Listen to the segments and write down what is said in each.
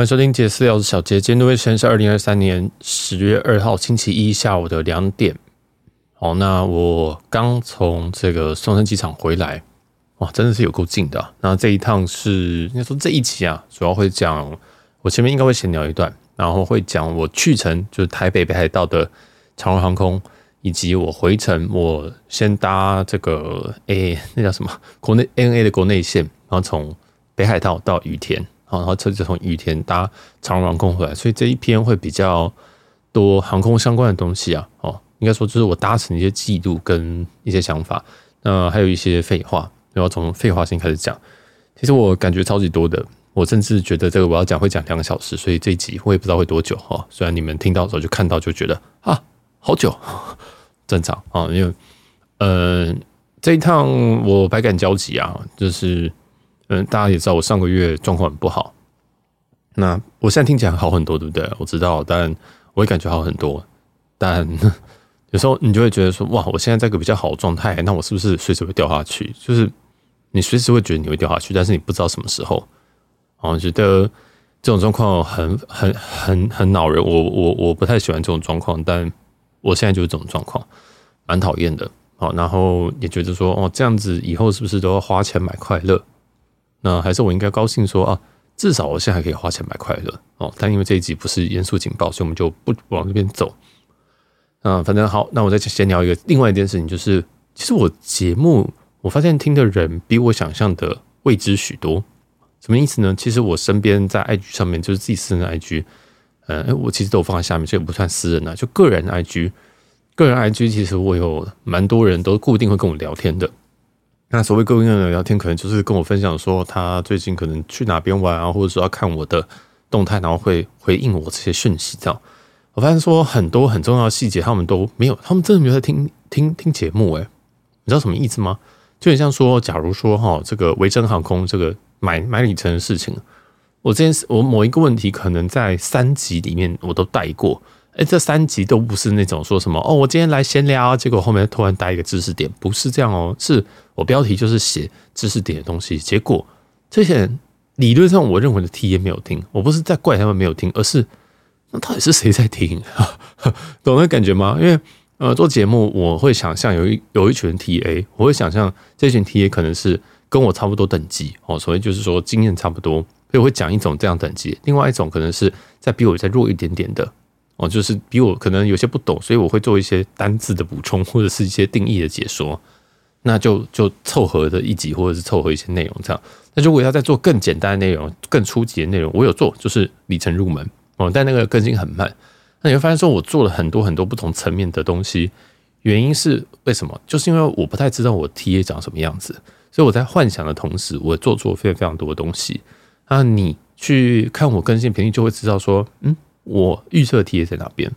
欢迎收听杰私聊，我是小杰。今天的时间是二零二三年十月二号星期一下午的两点。好，那我刚从这个松山机场回来，哇，真的是有够近的啊。那这一趟是应该说这一期啊，主要会讲我前面应该会闲聊一段，然后会讲我去程就是台北北海道的长荣航空，以及我回程我先搭这个诶、那叫什么国内 N A 的国内线，然后从北海道到羽田。然后车子从羽田搭长荣航空回来，所以这一篇会比较多航空相关的东西啊。哦，应该说就是我搭乘一些记录跟一些想法，那还有一些废话，然后从废话先开始讲。其实我感觉超级多的，我甚至觉得这个我要讲会讲两个小时，所以这一集我也不知道会多久哈。虽然你们听到的时候就看到就觉得啊，好久，正常啊，因为呃这一趟我百感交集啊，就是。嗯，大家也知道我上个月状况很不好，那我现在听起来好很多，对不对？我知道，但我也感觉好很多。但 有时候你就会觉得说，哇，我现在在一个比较好的状态，那我是不是随时会掉下去？就是你随时会觉得你会掉下去，但是你不知道什么时候。我觉得这种状况很很很很恼人，我我我不太喜欢这种状况，但我现在就是这种状况，蛮讨厌的。好，然后也觉得说，哦，这样子以后是不是都要花钱买快乐？那还是我应该高兴说啊，至少我现在还可以花钱买快乐哦。但因为这一集不是严肃警报，所以我们就不往那边走。啊，反正好，那我再闲聊一个另外一件事情，就是其实我节目我发现听的人比我想象的未知许多。什么意思呢？其实我身边在 IG 上面就是自己私人的 IG，呃，我其实都放在下面，所以不算私人的，就个人 IG。个人 IG 其实我有蛮多人都固定会跟我聊天的。那所谓各位跟人聊天，可能就是跟我分享说他最近可能去哪边玩啊，或者说要看我的动态，然后会回应我这些讯息。这样，我发现说很多很重要的细节，他们都没有，他们真的没有在听听听节目。诶，你知道什么意思吗？就很像说，假如说哈，这个维珍航空这个买买里程的事情，我这件事，我某一个问题，可能在三集里面我都带过。哎，这三集都不是那种说什么哦，我今天来闲聊，结果后面突然带一个知识点，不是这样哦，是我标题就是写知识点的东西，结果这些人理论上我认为的 TA 没有听，我不是在怪他们没有听，而是那到底是谁在听？懂那感觉吗？因为呃，做节目我会想象有一有一群 TA，我会想象这群 TA 可能是跟我差不多等级哦，所以就是说经验差不多，所以我会讲一种这样等级，另外一种可能是在比我再弱一点点的。哦，就是比我可能有些不懂，所以我会做一些单字的补充，或者是一些定义的解说，那就就凑合的一集，或者是凑合一些内容这样。那如果要再做更简单的内容、更初级的内容，我有做，就是里程入门哦，但那个更新很慢。那你会发现说，我做了很多很多不同层面的东西，原因是为什么？就是因为我不太知道我 TA 长什么样子，所以我在幻想的同时，我做做非常非常多的东西。那你去看我更新频率，就会知道说，嗯。我预测的 TA 在哪边？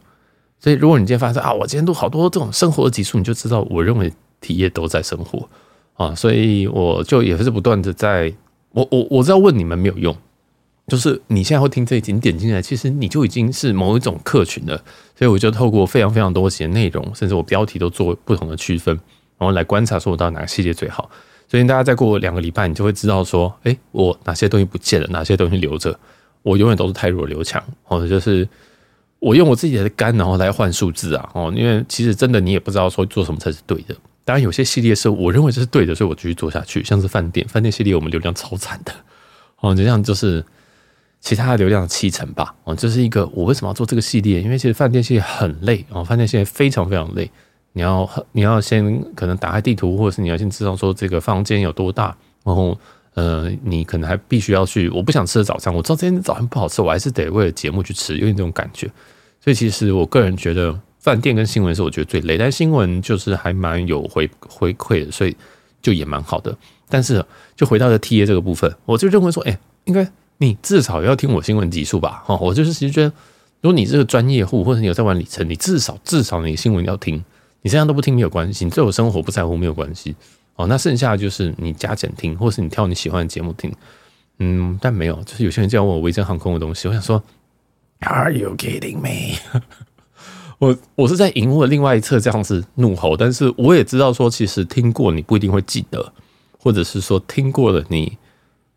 所以如果你今天发现啊，我今天都好多这种生活的集数，你就知道我认为体验都在生活啊，所以我就也是不断的在，我我我知道问你们没有用，就是你现在会听这一集，你点进来，其实你就已经是某一种客群了，所以我就透过非常非常多集的内容，甚至我标题都做不同的区分，然后来观察说我到哪个系列最好。所以大家再过两个礼拜，你就会知道说，哎，我哪些东西不见了，哪些东西留着。我永远都是太弱留强，或者就是我用我自己的肝，然后来换数字啊，哦，因为其实真的你也不知道说做什么才是对的。当然有些系列是我认为这是对的，所以我继续做下去。像是饭店，饭店系列我们流量超惨的，哦，就像就是其他的流量七成吧，哦，这是一个我为什么要做这个系列？因为其实饭店系列很累哦，饭店系列非常非常累，你要你要先可能打开地图，或者是你要先知道说这个房间有多大，然后。呃，你可能还必须要去。我不想吃的早餐，我知道今天早餐不好吃，我还是得为了节目去吃，有点这种感觉。所以其实我个人觉得，饭店跟新闻是我觉得最累，但新闻就是还蛮有回 回馈的，所以就也蛮好的。但是就回到了 TA 这个部分，我就认为说，哎、应该你至少要听我新闻集数吧？哦，我就是其实觉得，如果你是个专业户，或者你有在玩里程，你至少至少你新闻要听，你现在都不听没有关系，你对我生活不在乎没有关系。哦，那剩下的就是你加减听，或是你挑你喜欢的节目听，嗯，但没有，就是有些人叫我维珍航空的东西，我想说，Are you kidding me？我我是在荧幕的另外一侧这样子怒吼，但是我也知道说，其实听过你不一定会记得，或者是说听过了你，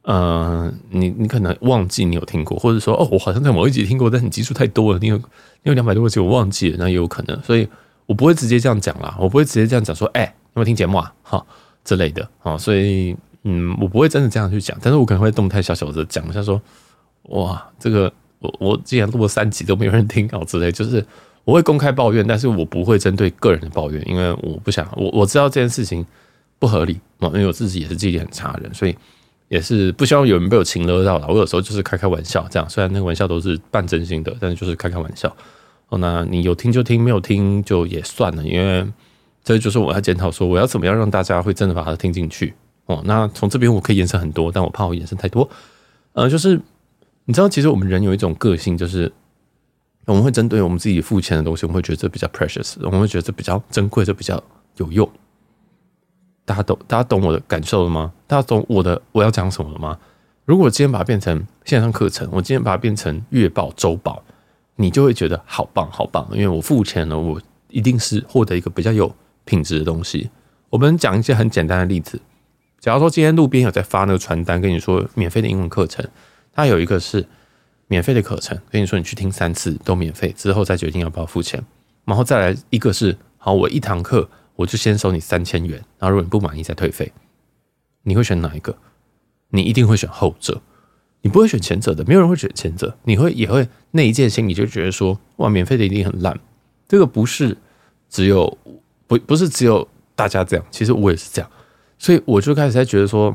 呃，你你可能忘记你有听过，或者说哦，我好像在某一集听过，但你集数太多了，你有你有两百多个集我忘记了，那也有可能，所以我不会直接这样讲啦，我不会直接这样讲说，哎、有没有听节目啊？哈之类的啊，所以嗯，我不会真的这样去讲，但是我可能会动态小小的讲一下说，哇，这个我我既然录了三集都没有人听，好之类，就是我会公开抱怨，但是我不会针对个人的抱怨，因为我不想，我我知道这件事情不合理嘛，因为我自己也是记忆力很差的人，所以。也是不希望有人被我情勒到了。我有时候就是开开玩笑，这样虽然那个玩笑都是半真心的，但是就是开开玩笑。哦，那你有听就听，没有听就也算了，因为这就是我要检讨说，我要怎么样让大家会真的把它听进去。哦，那从这边我可以延伸很多，但我怕我延伸太多。呃，就是你知道，其实我们人有一种个性，就是我们会针对我们自己付钱的东西，我们会觉得这比较 precious，我们会觉得这比较珍贵，这比较有用。大家懂，大家懂我的感受了吗？大家懂我的我要讲什么了吗？如果今天把它变成线上课程，我今天把它变成月报、周报，你就会觉得好棒，好棒，因为我付钱了，我一定是获得一个比较有品质的东西。我们讲一些很简单的例子，假如说今天路边有在发那个传单，跟你说免费的英文课程，它有一个是免费的课程，跟你说你去听三次都免费，之后再决定要不要付钱，然后再来一个是好，我一堂课。我就先收你三千元，然后如果你不满意再退费，你会选哪一个？你一定会选后者，你不会选前者的，没有人会选前者。你会也会那一件心，你就觉得说，哇，免费的一定很烂。这个不是只有不不是只有大家这样，其实我也是这样，所以我就开始在觉得说，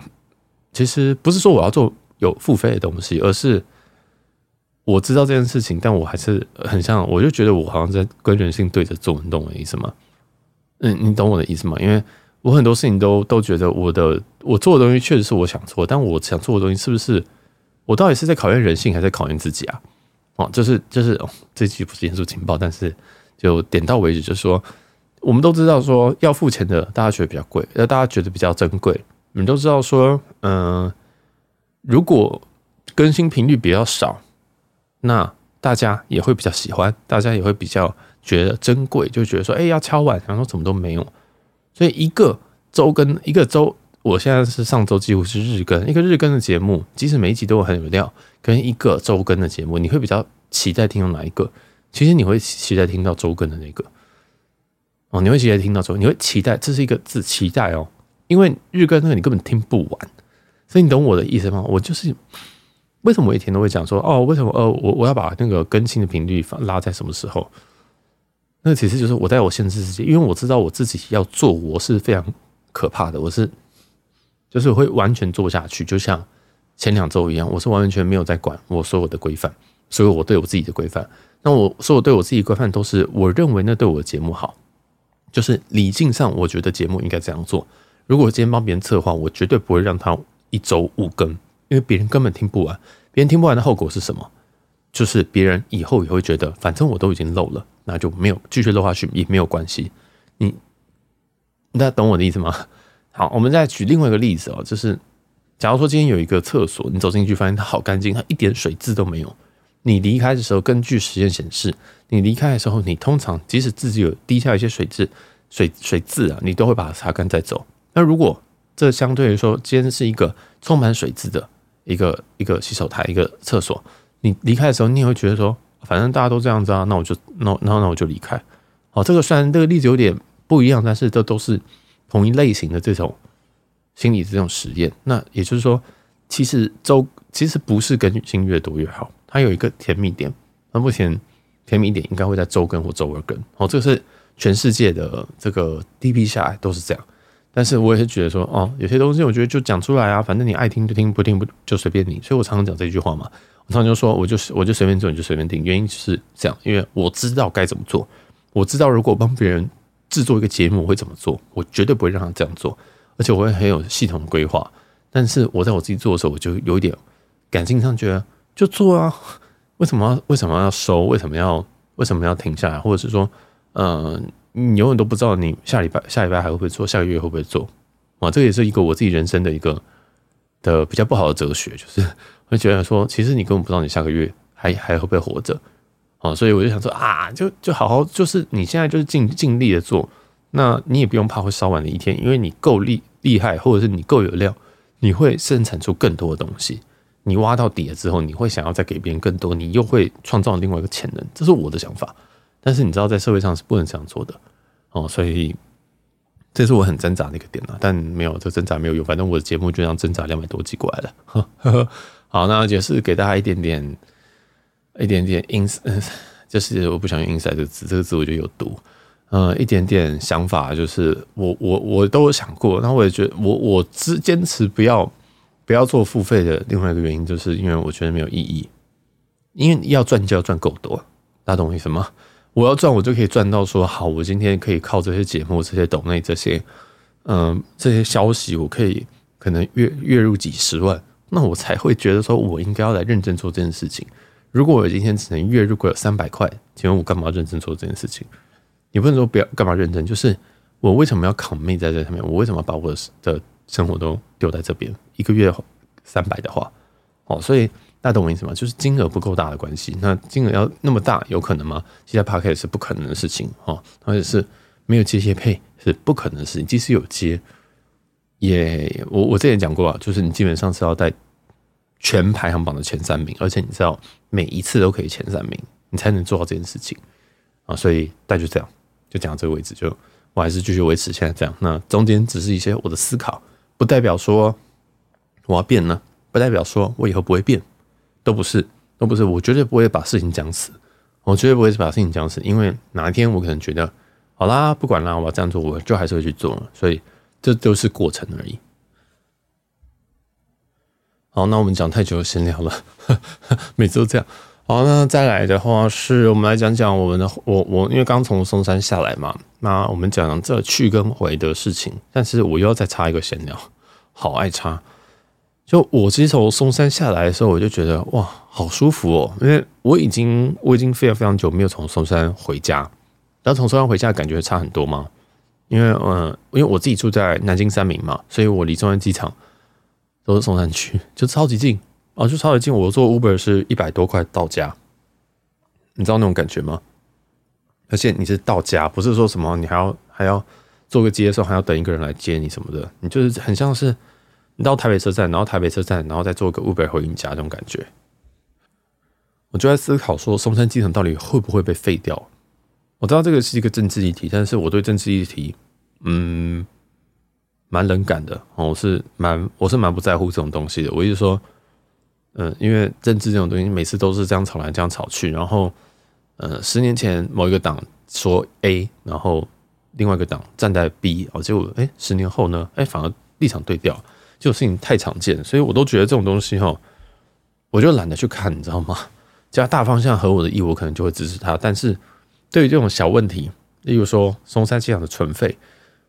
其实不是说我要做有付费的东西，而是我知道这件事情，但我还是很像，我就觉得我好像在跟人性对着做，你懂我的意思吗？嗯，你懂我的意思吗？因为我很多事情都都觉得我的我做的东西确实是我想做，但我想做的东西是不是我到底是在考验人性，还是在考验自己啊？哦，就是就是哦，这句不是严肃情报，但是就点到为止，就说我们都知道说要付钱的，大家觉得比较贵，那大家觉得比较珍贵。你们都知道说，嗯、如果更新频率比较少，那大家也会比较喜欢，大家也会比较。觉得珍贵，就觉得说，哎、欸，要敲碗，然后怎么都没有，所以一个周更，一个周，我现在是上周几乎是日更，一个日更的节目，即使每一集都很有料，跟一个周更的节目，你会比较期待听到哪一个？其实你会期待听到周更的那个，哦，你会期待听到之后，你会期待，这是一个字，期待哦，因为日更那个你根本听不完，所以你懂我的意思吗？我就是为什么我一天都会讲说，哦，为什么？呃，我我要把那个更新的频率拉在什么时候？那其实就是我在我现实世界，因为我知道我自己要做，我是非常可怕的，我是就是会完全做下去，就像前两周一样，我是完全没有在管我所有的规范，所以我对我自己的规范，那我所有对我自己规范都是我认为那对我的节目好，就是理性上我觉得节目应该这样做。如果今天帮别人策划，我绝对不会让他一周五更，因为别人根本听不完，别人听不完的后果是什么？就是别人以后也会觉得，反正我都已经漏了。那就没有继续漏下去也没有关系，你大家懂我的意思吗？好，我们再举另外一个例子哦，就是假如说今天有一个厕所，你走进去发现它好干净，它一点水渍都没有。你离开的时候，根据实验显示，你离开的时候，你通常即使自己有滴下一些水渍、水水渍啊，你都会把它擦干再走。那如果这相对于说，今天是一个充满水渍的一个一个洗手台、一个厕所，你离开的时候，你也会觉得说。反正大家都这样子啊，那我就那那那我就离开。好，这个虽然这个例子有点不一样，但是这都是同一类型的这种心理这种实验。那也就是说，其实周其实不是更新越多越好，它有一个甜蜜点。那目前甜蜜点应该会在周更或周二更。哦，这个是全世界的这个 DP 下来都是这样。但是我也是觉得说，哦，有些东西我觉得就讲出来啊，反正你爱听就听，不听不就随便你。所以我常常讲这句话嘛。我常常就说，我就是我就随便做，你就随便听。原因就是这样，因为我知道该怎么做。我知道如果帮别人制作一个节目我会怎么做，我绝对不会让他这样做，而且我会很有系统的规划。但是我在我自己做的时候，我就有一点感性上觉得，就做啊，为什么要为什么要收？为什么要为什么要停下来？或者是说，呃，你永远都不知道你下礼拜下礼拜还会不会做，下个月会不会做？啊，这也是一个我自己人生的一个的比较不好的哲学，就是。会觉得说，其实你根本不知道你下个月还还会不会活着，哦，所以我就想说啊，就就好好，就是你现在就是尽尽力的做，那你也不用怕会烧完的一天，因为你够厉厉害，或者是你够有料，你会生产出更多的东西。你挖到底了之后，你会想要再给别人更多，你又会创造另外一个潜能。这是我的想法。但是你知道，在社会上是不能这样做的哦，所以这是我很挣扎的一个点啊。但没有这挣扎没有用，反正我的节目就这样挣扎两百多集过来了。呵 呵好，那也是给大家一点点、一点点 ins，就是我不想用 inside 这个字，这个字我觉得有毒。呃，一点点想法，就是我我我都有想过，那我也觉得我我只坚持不要不要做付费的。另外一个原因，就是因为我觉得没有意义，因为要赚就要赚够多，大家懂我意思吗？我要赚，我就可以赚到说好，我今天可以靠这些节目、这些抖内、这些嗯、这些消息，我可以可能月月入几十万，那我才会觉得说我应该要来认真做这件事情。如果我今天只能月入个有三百块，请问我干嘛认真做这件事情？你不能说不要干嘛认真，就是我为什么要 commit 在这上面？我为什么把我的生活都丢在这边？一个月三百的话，哦，所以。大家懂我意思吗？就是金额不够大的关系。那金额要那么大，有可能吗？其实 Podcast 是不可能的事情哦，而且是没有接业配是不可能的事情。即使有接，也我我之前讲过啊，就是你基本上是要在全排行榜的前三名，而且你知道每一次都可以前三名，你才能做到这件事情啊。所以大家就这样，就讲到这个位置，就我还是继续维持现在这样。那中间只是一些我的思考，不代表说我要变呢，不代表说我以后不会变。都不是，都不是，我绝对不会把事情讲死，我绝对不会把事情讲死，因为哪一天我可能觉得，好啦，不管啦，我要这样做，我就还是会去做，所以这都是过程而已。好，那我们讲太久闲聊了，每次都这样。好，那再来的话是我们来讲讲我们的，我我因为刚从松山下来嘛，那我们讲这去跟回的事情，但是我又要再插一个闲聊，好爱插。就我其实从松山下来的时候，我就觉得哇，好舒服哦，因为我已经我已经非常非常久没有从松山回家，然后从松山回家感觉差很多吗？因为嗯，因为我自己住在南京三明嘛，所以我离松山机场都是松山区，就超级近啊，就超级近。我坐 Uber 是一百多块到家，你知道那种感觉吗？而且你是到家，不是说什么你还要还要坐个接送，还要等一个人来接你什么的，你就是很像是。你到台北车站，然后台北车站，然后再坐个 Uber 回你家，这种感觉，我就在思考说，松山机场到底会不会被废掉？我知道这个是一个政治议题，但是我对政治议题，嗯，蛮冷感的。我是蛮，我是蛮不在乎这种东西的。我一直说，嗯，因为政治这种东西，每次都是这样吵来，这样吵去，然后，呃，十年前某一个党说 A，然后另外一个党站在 B，哦，结果，哎，十年后呢，哎，反而立场对调。这种事情太常见，所以我都觉得这种东西哈，我就懒得去看，你知道吗？只要大方向合我的意，我可能就会支持他。但是对于这种小问题，例如说松山机场的存废，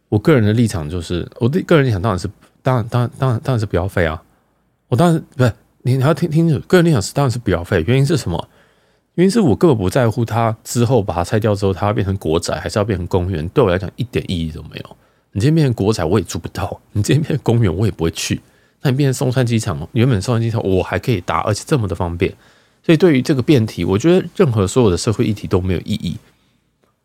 我个人的立场就是，我的个人立场当然是，当然，当然，当然，当然是不要废啊！我当然不是你，你要听听，个人立场是当然是不要废。原因是什么？原因是我根本不在乎它之后把它拆掉之后，它要变成国宅还是要变成公园，对我来讲一点意义都没有。你今天变成国宅，我也住不到；你今天变成公园，我也不会去。那你变成松山机场，原本松山机场我还可以搭，而且这么的方便。所以对于这个辩题，我觉得任何所有的社会议题都没有意义，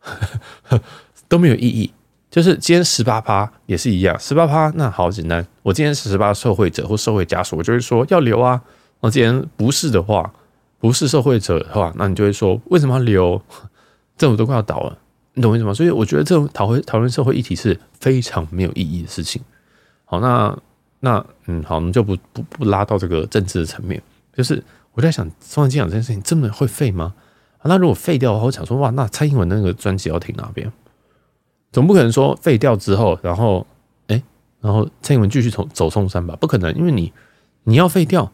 都没有意义。就是今天十八趴也是一样，十八趴那好简单。我今天是十八受惠者或受惠家属，我就会说要留啊。我今天不是的话，不是受惠者的话，那你就会说为什么要留？政府都快要倒了。你懂我意思吗？所以我觉得这种讨论讨论社会议题是非常没有意义的事情。好，那那嗯，好，我们就不不不拉到这个政治的层面。就是我在想，松山机场这件事情真的会废吗？那如果废掉的话，我想说，哇，那蔡英文那个专辑要停哪边？总不可能说废掉之后，然后哎，然后蔡英文继续走走松山吧？不可能，因为你你要废掉。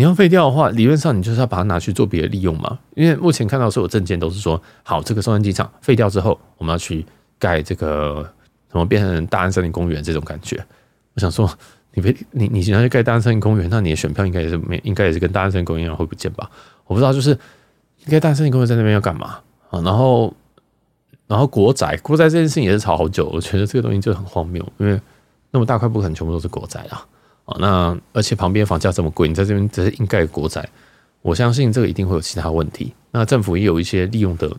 你要废掉的话，理论上你就是要把它拿去做别的利用嘛。因为目前看到所有证件都是说，好，这个松山机场废掉之后，我们要去盖这个什么变成大安森林公园这种感觉。我想说，你别你你想要去盖大安森林公园，那你的选票应该也是没，应该也是跟大安森林公园一样会不见吧？我不知道，就是盖大安森林公园在那边要干嘛啊？然后然后国宅国宅这件事情也是吵好久，我觉得这个东西就很荒谬，因为那么大块不可能全部都是国宅啊。那而且旁边房价这么贵，你在这边只是硬盖国宅，我相信这个一定会有其他问题。那政府也有一些利用的，应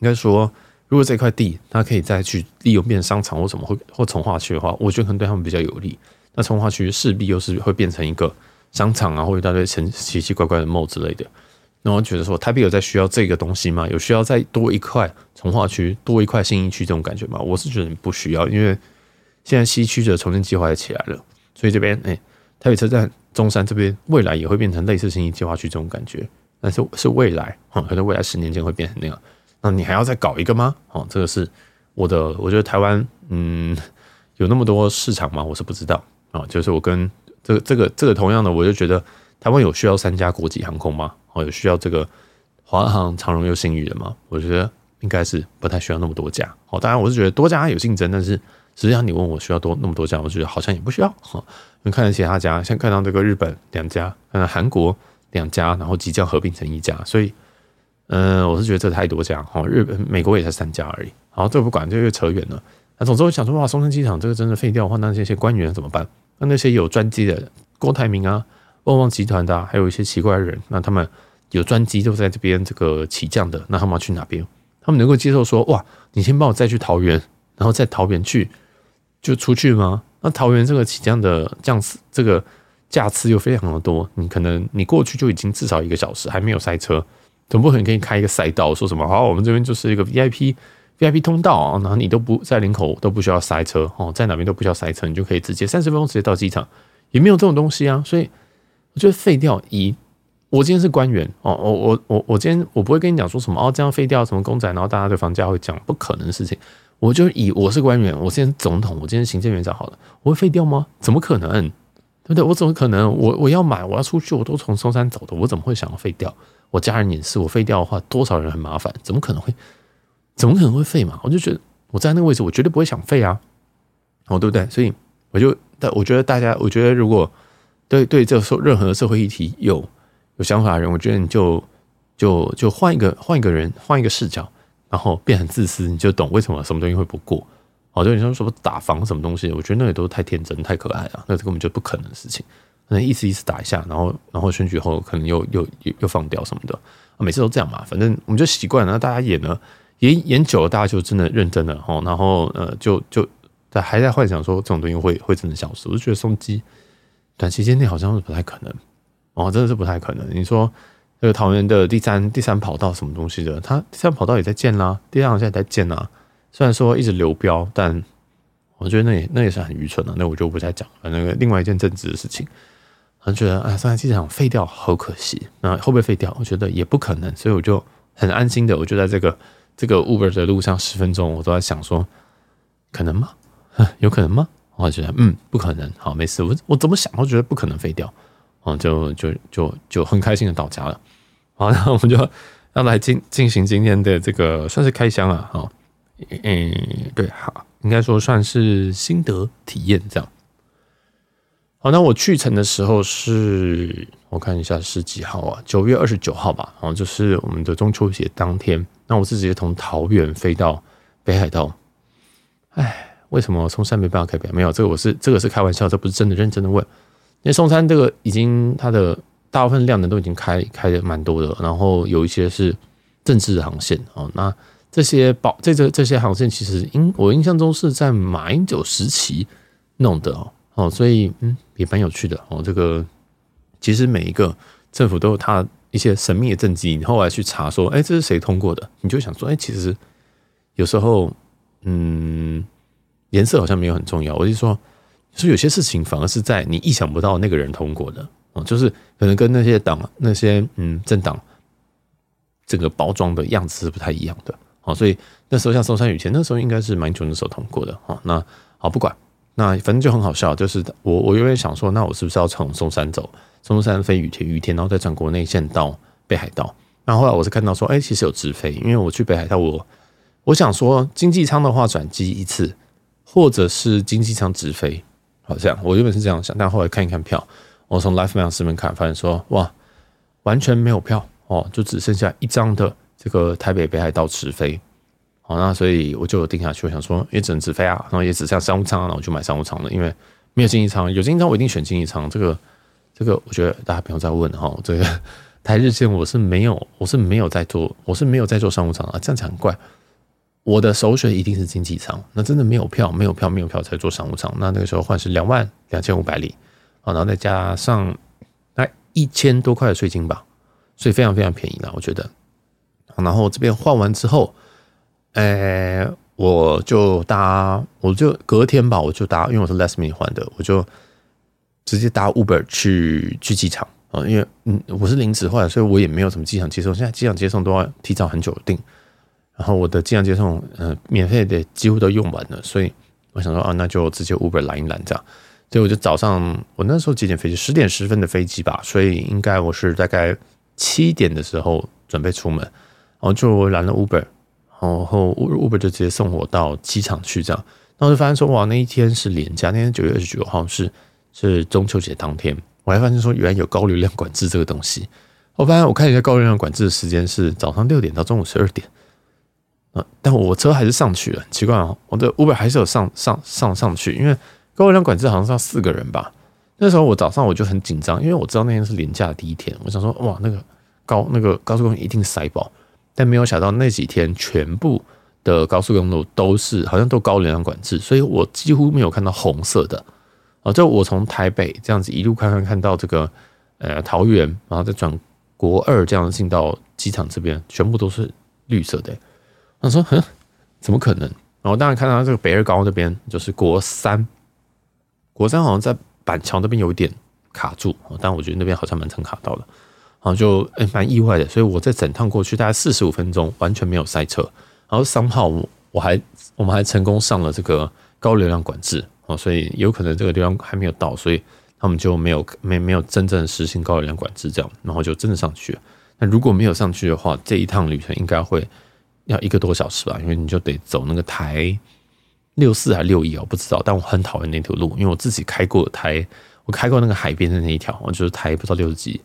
该说，如果这块地它可以再去利用变成商场或什么或或从化区的话，我觉得可能对他们比较有利。那从化区势必又是会变成一个商场啊，或者一大堆成奇奇怪怪的 mall 之类的。那我觉得说，台北有在需要这个东西吗？有需要再多一块从化区，多一块信义区这种感觉吗？我是觉得不需要，因为现在西区的重建计划也起来了，所以这边哎，台北车站中山这边未来也会变成类似新义计划区这种感觉，但是是未来啊，可能未来十年间会变成那样。那你还要再搞一个吗？哦，这个是我的，我觉得台湾嗯有那么多市场吗？我是不知道啊。就是我跟这个这个这个同样的，我就觉得台湾有需要三家国际航空吗？哦，有需要这个华航、长荣又新宇的吗？我觉得应该是不太需要那么多家。哦，当然我是觉得多家有竞争，但是实际上你问我需要多那么多家，我觉得好像也不需要。哈，你看到其他家，像看到这个日本两家，看到韩国两家，然后即将合并成一家，所以。嗯，我是觉得这太多家哈，日本、美国也才三家而已。好，这不管，这又扯远了。那总之我想说，哇，松山机场这个真的废掉的话，那这些官员怎么办？那那些有专机的，郭台铭啊、旺旺集团的、啊，还有一些奇怪的人，那他们有专机都在这边这个起降的，那他们要去哪边？他们能够接受说，哇，你先帮我再去桃园，然后再桃园去就出去吗？那桃园这个起降的降次，这个架次又非常的多，你可能你过去就已经至少一个小时，还没有塞车。总不可能给你开一个赛道，说什么好？我们这边就是一个 VIP VIP 通道啊，然后你都不在林口都不需要塞车哦，在哪边都不需要塞车，你就可以直接三十分钟直接到机场，也没有这种东西啊。所以我觉得废掉一，我今天是官员哦，我我我我今天我不会跟你讲说什么哦，这样废掉什么公仔，然后大家对房价会讲不可能的事情。我就以我是官员，我今天总统，我今天行政院长好了，我会废掉吗？怎么可能？对不对？我怎么可能？我我要买，我要出去，我都从松山走的，我怎么会想要废掉？我家人也是，我废掉的话，多少人很麻烦？怎么可能会？怎么可能会废嘛？我就觉得我在那个位置，我绝对不会想废啊，哦，对不对？所以我就，但我觉得大家，我觉得如果对对这个任何社会议题有有想法的人，我觉得你就就就换一个换一个人，换一个视角，然后变很自私，你就懂为什么什么东西会不过。哦，就你说什么打防什么东西，我觉得那也都太天真、太可爱了，那根本就不可能的事情。可能意思意思打一下，然后然后选举后可能又又又又放掉什么的，每次都这样嘛，反正我们就习惯了。那大家演呢演演久了，大家就真的认真了哈。然后呃，就就在还在幻想说这种东西会会真的消失。我就觉得松机短期间内好像是不太可能哦，真的是不太可能。你说那个桃园的第三第三跑道什么东西的，它第三跑道也在建啦，第二航线也在建啦。虽然说一直流标，但我觉得那也那也是很愚蠢的。那我就不再讲了。那个另外一件政治的事情。我觉得，哎，松山机场废掉好可惜。那会不会废掉？我觉得也不可能，所以我就很安心的，我就在这个这个 Uber 的路上十分钟，我都在想说，可能吗？有可能吗？我觉得，嗯，不可能。好，没事。我我怎么想都觉得不可能废掉。哦，就就就就很开心的到家了。好，那我们就要来进进行今天的这个算是开箱了。好，嗯，对，好，应该说算是心得体验这样。好，那我去成的时候是，我看一下是几号啊？九月二十九号吧。哦，就是我们的中秋节当天。那我是直接从桃园飞到北海道。哎，为什么松山没办法开票？没有这个，我是这个是开玩笑，这不是真的，认真的问。因为送餐这个已经它的大部分量能都已经开开的蛮多的，然后有一些是政治航线哦。那这些保这这这些航线其实印我印象中是在马英九时期弄的哦。哦，所以嗯，也蛮有趣的哦。这个其实每一个政府都有它一些神秘的政绩，你后来去查说，哎，这是谁通过的？你就想说，哎，其实有时候，嗯，颜色好像没有很重要。我就说，说有些事情反而是在你意想不到那个人通过的就是可能跟那些党那些嗯政党整个包装的样子是不太一样的哦。所以那时候像松山雨前，那时候应该是蛮久的时候通过的哦。那好，不管。那反正就很好笑，就是我我有点想说，那我是不是要从松山走，松山飞羽田，羽田然后再转国内线到北海道？那后后来我是看到说，哎，其实有直飞，因为我去北海道，我我想说经济舱的话转机一次，或者是经济舱直飞，好像我原本是这样想，但后来看一看票，我从 LifeMiles 上面看，发现说哇，完全没有票哦，就只剩下一张的这个台北北海道直飞。好，那所以我就有定下去，我想说也只能直飞啊，然后也只剩商务舱，然后我就买商务舱了，因为没有经济舱，有经济舱我一定选经济舱。这个这个，我觉得大家不用再问哈。这个台日线我是没有，我是没有在做，我是没有在做商务舱啊，这样子很怪。我的首选一定是经济舱。那真的没有票，没有票，没有票才做商务舱。那那个时候换是两万两千五百里然后再加上那一千多块的税金吧，所以非常非常便宜了，我觉得。然后这边换完之后，诶，我就搭，我就隔天吧，我就搭，因为我是 last minute 换的，我就直接搭 Uber 去去机场啊，因为嗯，我是临时换，所以我也没有什么机场接送，现在机场接送都要提早很久订。然后我的机场接送，嗯、呃，免费的几乎都用完了，所以我想说啊，那就直接 Uber 拦一拦这样。所以我就早上，我那时候几点飞机？十点十分的飞机吧，所以应该我是大概七点的时候准备出门。然后就我拦了 Uber，然后 Uber 就直接送我到机场去，这样。然后就发现说，哇，那一天是连假，那天九月二十九号是是中秋节当天。我还发现说，原来有高流量管制这个东西。我发现我看一下高流量管制的时间是早上六点到中午十二点。啊，但我车还是上去了，很奇怪哦，我的 Uber 还是有上上上上去，因为高流量管制好像是要四个人吧。那时候我早上我就很紧张，因为我知道那天是连假第一天，我想说，哇，那个高那个高速公路一定塞爆。但没有想到那几天全部的高速公路都是好像都高流量管制，所以我几乎没有看到红色的。啊，就我从台北这样子一路看看看到这个呃桃园，然后再转国二这样进到机场这边，全部都是绿色的。我说，哼，怎么可能？然后当然看到这个北二高那边就是国三，国三好像在板桥那边有一点卡住，但我觉得那边好像蛮常卡到的。然后就诶蛮意外的，所以我在整趟过去大概四十五分钟完全没有塞车，然后三号我还我们还成功上了这个高流量管制啊，所以有可能这个流量还没有到，所以他们就没有没没有真正实行高流量管制这样，然后就真的上去了。那如果没有上去的话，这一趟旅程应该会要一个多小时吧，因为你就得走那个台六四还是六一，我不知道，但我很讨厌那条路，因为我自己开过台，我开过那个海边的那一条，我就是台不知道六十几。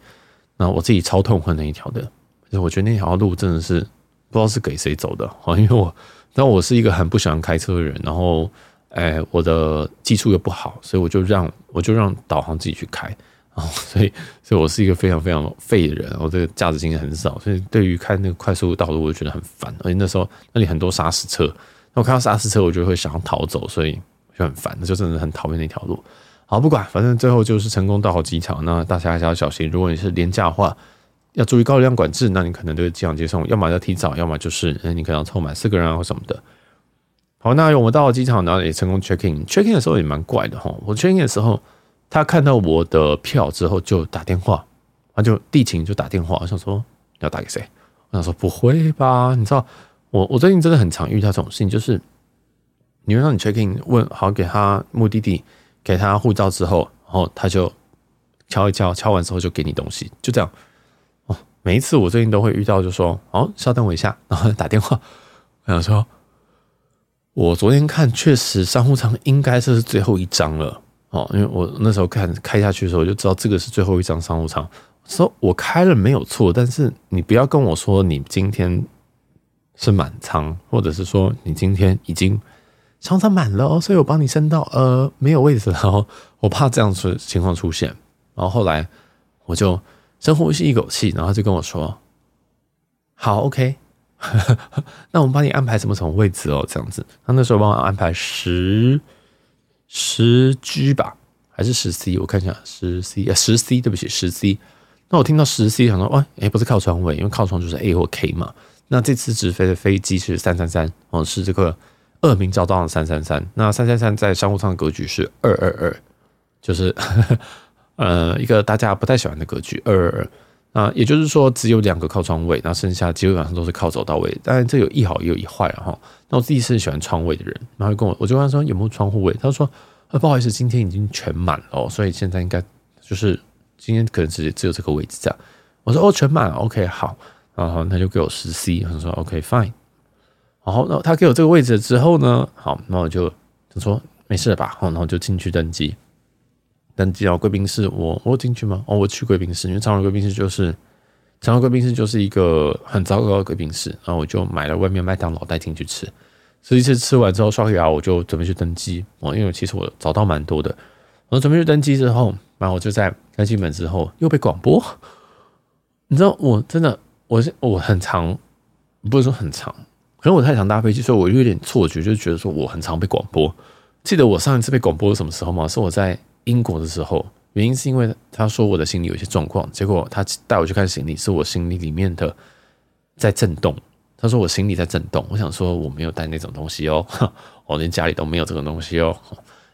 那我自己超痛恨那一条的，就我觉得那条路真的是不知道是给谁走的啊，因为我，但我是一个很不喜欢开车的人，然后，哎，我的技术又不好，所以我就让我就让导航自己去开啊，所以，所以我是一个非常非常废的人，我这个驾驶经验很少，所以对于开那个快速道路，我就觉得很烦，而且那时候那里很多砂石车，我看到砂石车，我就会想要逃走，所以就很烦，那就真的很讨厌那条路。好，不管，反正最后就是成功到好机场。那大家还是要小心，如果你是廉价的话，要注意高流量管制。那你可能对机场接送，要么要提早，要么就是你可能要凑满四个人啊或什么的。好，那我们到了机场，然后也成功 check in。check in 的时候也蛮怪的哈。我 check in 的时候，他看到我的票之后就打电话，他就地勤就打电话，我想说要打给谁？我想说不会吧？你知道我我最近真的很常遇到这种事情，就是你会让你 check in 问好给他目的地。给他护照之后，然后他就敲一敲，敲完之后就给你东西，就这样。哦，每一次我最近都会遇到，就说：“哦，稍等我一下。”然后打电话，我想说，我昨天看确实商务舱应该这是最后一张了。哦，因为我那时候看开下去的时候，我就知道这个是最后一张商务舱。说我开了没有错，但是你不要跟我说你今天是满仓，或者是说你今天已经。常常满了哦，所以我帮你升到呃没有位置了哦，我怕这样子情况出现，然后后来我就深呼吸一口气，然后就跟我说：“好，OK，那我们帮你安排什么什么位置哦，这样子。”他那时候帮我安排十十 G 吧，还是十 C？我看一下，十 C 啊，十 C，对不起，十 C。那我听到十 C，想说，哇，哎，不是靠窗位，因为靠窗就是 A 或 K 嘛。那这次直飞的飞机是三三三，哦，是这个。恶名昭彰的三三三，那三三三在商务舱的格局是二二二，就是 呃一个大家不太喜欢的格局二二二。那也就是说只有两个靠窗位，那剩下基本上都是靠走道位。当然这有一好也有一坏哈。那我自己是喜欢窗位的人，然后跟我我就问他说有没有窗户位，他说呃不好意思，今天已经全满了，所以现在应该就是今天可能只只有这个位置这样。我说哦全满了，OK 好，然后他就给我十 C，他说 OK fine。然后，那他给我这个位置之后呢，好，那我就就说没事了吧，然后就进去登机。登机到贵宾室，我我进去吗？哦，我去贵宾室，因为长荣贵宾室就是长荣贵宾室就是一个很糟糕的贵宾室。然后我就买了外面麦当劳带进去吃。这一次吃完之后刷个牙，我就准备去登机。哦，因为其实我找到蛮多的。我准备去登机之后，然后我就在开进门之后又被广播。你知道，我真的，我是我很常，不是说很长。可能我太常搭飞机，所以我就有点错觉，就觉得说我很常被广播。记得我上一次被广播是什么时候吗？是我在英国的时候，原因是因为他说我的行李有些状况，结果他带我去看行李，是我行李里面的在震动。他说我行李在震动，我想说我没有带那种东西哦，我连家里都没有这个东西哦。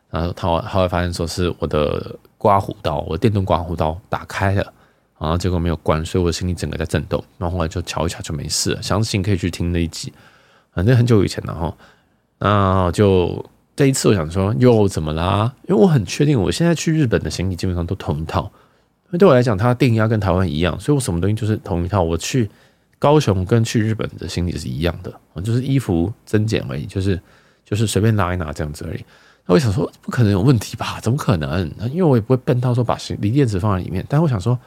然后他他会发现说是我的刮胡刀，我电动刮胡刀打开了，然后结果没有关，所以我的行李整个在震动。然后后来就瞧一瞧就没事了。详情可以去听那一集，反正很久以前了哈。那就这一次我想说又怎么啦？因为我很确定我现在去日本的行李基本上都同一套，因为对我来讲它的定压跟台湾一样，所以我什么东西就是同一套。我去高雄跟去日本的行李是一样的，就是衣服增减而已，就是就是随便拿一拿这样子而已。那我想说，不可能有问题吧？怎么可能？因为我也不会笨到说把锂电池放在里面。但我想说，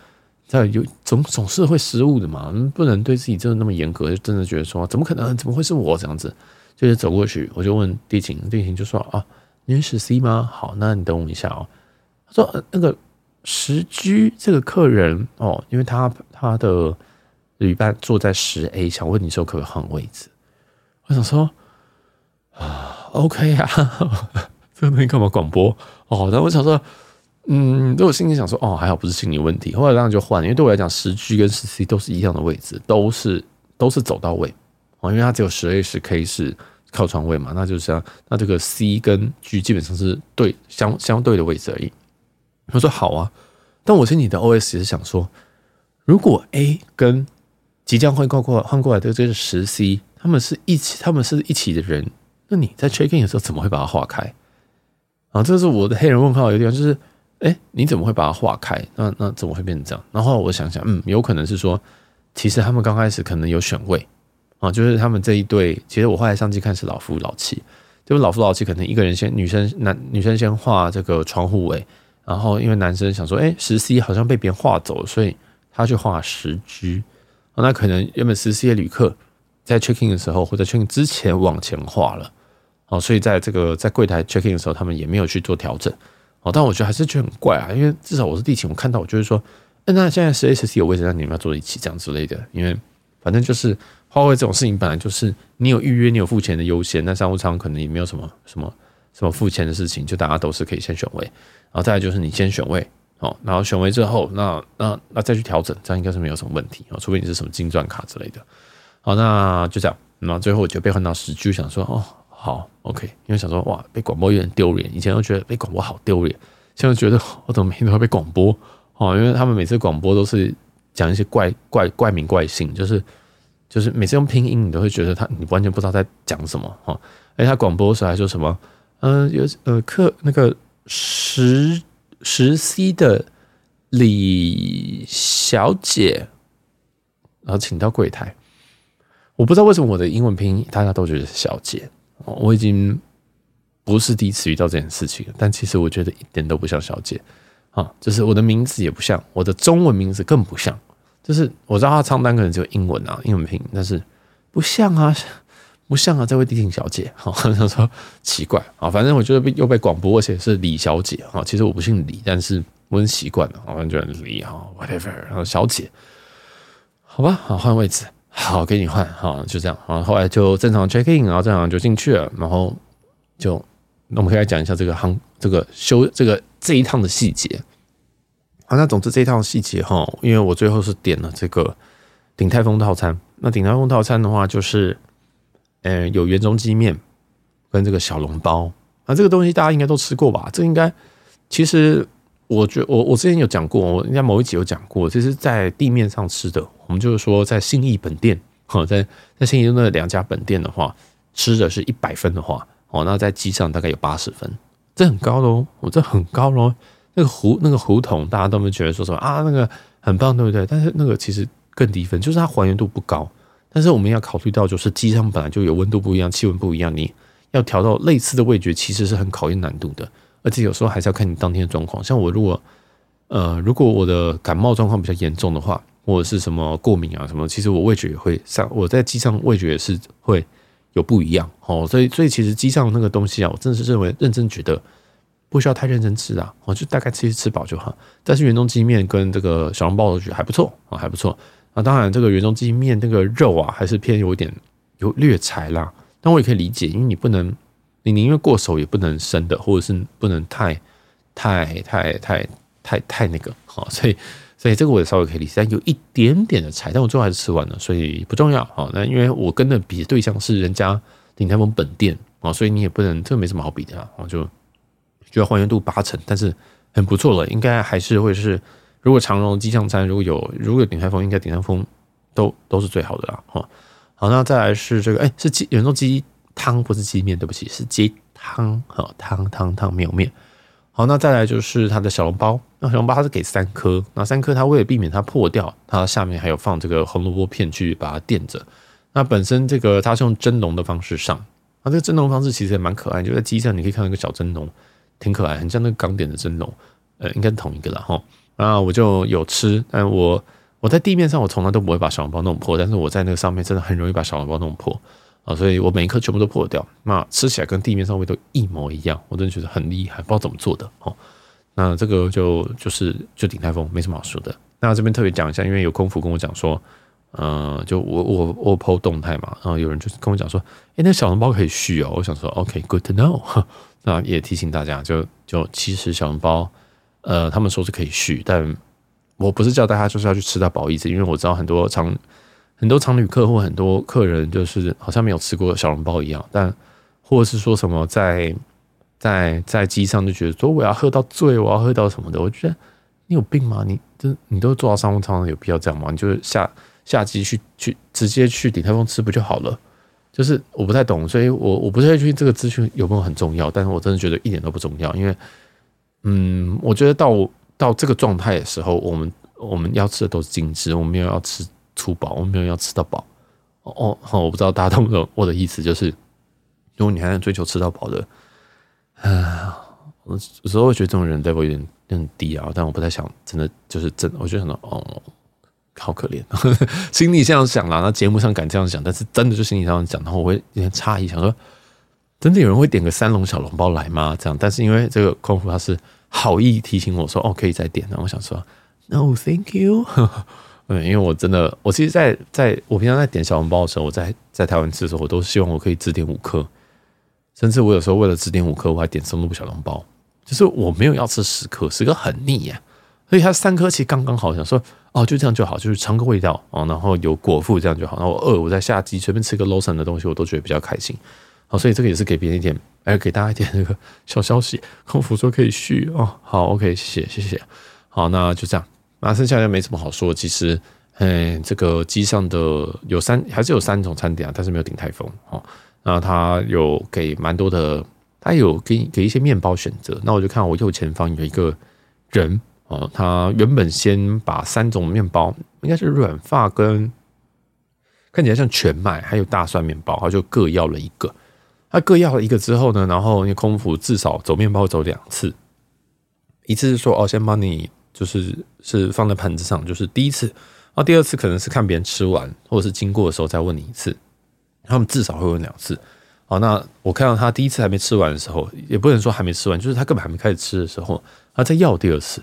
在有总总是会失误的嘛，不能对自己真的那么严格，就真的觉得说，怎么可能？怎么会是我这样子？就是走过去，我就问地勤，地勤就说：“啊，你是十 C 吗？好，那你等我一下哦。”他说：“那个十 G 这个客人哦，因为他他的旅伴坐在十 A，想问你说可不可以换位置？”我想说：“啊，OK 啊。”这个东西干嘛广播哦？然后我想说，嗯，那我心里想说，哦，还好不是心理问题。后来当然就换，因为对我来讲，十 G 跟十 C 都是一样的位置，都是都是走到位哦。因为它只有十 A 十 K 是靠窗位嘛，那就是像那这个 C 跟 G 基本上是对相相对的位置而已。我说好啊，但我心里的 OS 也是想说，如果 A 跟即将会过过换过来的这个十 C，他们是一起，他们是一起的人，那你在 check in 的时候怎么会把它划开？啊，这是我的黑人问号，有点就是，哎，你怎么会把它划开？那那怎么会变成这样？然后我想想，嗯，有可能是说，其实他们刚开始可能有选位啊，就是他们这一对，其实我后来上机看是老夫老妻，就是老夫老妻可能一个人先，女生男女生先画这个窗户位，然后因为男生想说，哎，十 C 好像被别人画走了，所以他去画十 G，那可能原本十 C 的旅客在 checking 的时候或者 checking 之前往前画了。哦，所以在这个在柜台 checking 的时候，他们也没有去做调整。哦，但我觉得还是觉得很怪啊，因为至少我是地勤，我看到我就是说，那现在是 S C 有位置，那你们要坐一起这样之类的。因为反正就是花位这种事情，本来就是你有预约，你有付钱的优先。那商务舱可能也没有什么什么什么付钱的事情，就大家都是可以先选位。然后再来就是你先选位，哦，然后选位之后，那那那再去调整，这样应该是没有什么问题。哦，除非你是什么金钻卡之类的。好，那就这样。那最后我就被换到十 G，想说哦。好，OK，因为想说哇，被广播有点丢脸。以前都觉得被广播好丢脸，现在觉得我怎么每天都会被广播哦？因为他们每次广播都是讲一些怪怪怪名怪姓，就是就是每次用拼音，你都会觉得他你完全不知道在讲什么哈。而他广播的时候还说什么，嗯，有呃客那个十十 C 的李小姐，然后请到柜台。我不知道为什么我的英文拼音大家都觉得是小姐。我已经不是第一次遇到这件事情，但其实我觉得一点都不像小姐。啊，就是我的名字也不像，我的中文名字更不像，就是我知道他唱单可能只有英文啊，英文拼音，但是不像啊，不像啊，这位地勤小姐，好，他说奇怪啊，反正我觉得又被广播，而且是李小姐啊，其实我不姓李，但是我很习惯了，我感觉李哈，whatever，然后小姐，好吧，好，换位置。好，给你换，好，就这样，好，后来就正常 check in，然后正常就进去了，然后就，那我们可以来讲一下这个航，这个修这个这一趟的细节。好，那总之这一趟细节哈，因为我最后是点了这个鼎泰丰套餐，那鼎泰丰套餐的话就是，呃，有原中鸡面跟这个小笼包，啊，这个东西大家应该都吃过吧？这应该其实。我觉我我之前有讲过，我应该某一集有讲过，这是在地面上吃的。我们就是说，在信义本店，哈，在在信义那两家本店的话，吃的是一百分的话，哦，那在机上大概有八十分，这很高喽，我这很高喽。那个胡那个胡同，大家都没觉得说什么啊，那个很棒，对不对？但是那个其实更低分，就是它还原度不高。但是我们要考虑到，就是机上本来就有温度不一样，气温不一样，你要调到类似的味觉，其实是很考验难度的。而且有时候还是要看你当天的状况。像我如果，呃，如果我的感冒状况比较严重的话，或者是什么过敏啊什么，其实我味觉也会上。我在机上味觉也是会有不一样哦。所以，所以其实机上那个东西啊，我真的是认为认真觉得不需要太认真吃啊，我就大概吃吃饱就好。但是原中鸡面跟这个小笼包我觉得还不错啊，还不错啊。当然，这个原中鸡面那个肉啊，还是偏有一点有略柴啦，但我也可以理解，因为你不能，你宁愿过熟也不能生的，或者是不能太太太太太太那个，好，所以所以这个我也稍微可以理解，但有一点点的柴，但我最后还是吃完了，所以不重要，好，那因为我跟的比的对象是人家鼎泰丰本店啊，所以你也不能，这没什么好比的啊，就就要还原度八成，但是很不错了，应该还是会是，如果长荣鸡酱餐如果有如果有鼎泰丰，应该鼎泰丰都都是最好的啦，哈。好，那再来是这个，哎、是鸡，有人说鸡汤不是鸡面，对不起，是鸡汤，好，汤汤汤没有面。好，那再来就是它的小笼包，那小笼包它是给三颗，那三颗它为了避免它破掉，它下面还有放这个红萝卜片去把它垫着。那本身这个它是用蒸笼的方式上，那这个蒸笼方式其实也蛮可爱，就在机上你可以看到一个小蒸笼，挺可爱，很像那个港点的蒸笼，呃，应该是同一个了哈。那我就有吃，但我。我在地面上，我从来都不会把小笼包弄破，但是我在那个上面真的很容易把小笼包弄破啊，所以我每一颗全部都破掉，那吃起来跟地面上味道一模一样，我真的觉得很厉害，不知道怎么做的哦。那这个就就是就鼎泰丰没什么好说的。那这边特别讲一下，因为有空服跟我讲说，嗯、呃，就我我我 po 动态嘛，然后有人就跟我讲说，哎，那小笼包可以续哦，我想说，OK，good to know。那也提醒大家，就就其实小笼包，呃，他们说是可以续，但。我不是叫大家就是要去吃到饱意思，因为我知道很多常很多常旅客或很多客人就是好像没有吃过小笼包一样，但或者是说什么在在在机上就觉得说我要喝到醉，我要喝到什么的，我觉得你有病吗？你这你都坐到商务舱了，有必要这样吗？你就下下机去去直接去鼎泰丰吃不就好了？就是我不太懂，所以我我不太确定这个资讯有没有很重要，但是我真的觉得一点都不重要，因为嗯，我觉得到。到这个状态的时候，我们我们要吃的都是精致，我们没有要吃粗饱，我没有要吃到饱。哦，哦，我不知道大家懂不懂我的意思，就是如果你还在追求吃到饱的，啊，我有时候会觉得这种人 level 有点有点低啊，但我不太想，真的就是真的，我觉得很哦，好可怜，心里这样想啦，那节目上敢这样想，但是真的就心里这样讲，然后我会有点诧异，想说，真的有人会点个三笼小笼包来吗？这样，但是因为这个空腹他是。好意提醒我说：“哦，可以再点。”然后我想说：“No，thank you。”嗯，因为我真的，我其实在，在我平常在点小笼包的时候，我在在台湾吃的时候，我都希望我可以只点五颗，甚至我有时候为了只点五颗，我还点松露小笼包，就是我没有要吃十颗，十颗很腻呀。所以它三颗其实刚刚好，想说哦，就这样就好，就是尝个味道哦，然后有果腹这样就好。然后我饿，我在下机随便吃个 Lawson 的东西，我都觉得比较开心。好，所以这个也是给别人一点。来给大家一点那个小消息，空服说可以续哦，好，OK，谢谢，谢谢，好，那就这样，那剩下就没什么好说。其实，嗯，这个机上的有三，还是有三种餐点啊，但是没有鼎泰丰哦。那他有给蛮多的，他有给给一些面包选择。那我就看我右前方有一个人哦，他原本先把三种面包，应该是软发跟看起来像全麦，还有大蒜面包，他就各要了一个。他各要了一个之后呢，然后因为空腹至少走面包走两次，一次是说哦，先帮你就是是放在盘子上，就是第一次，然后第二次可能是看别人吃完或者是经过的时候再问你一次，他们至少会问两次。好，那我看到他第一次还没吃完的时候，也不能说还没吃完，就是他根本还没开始吃的时候，他在要第二次，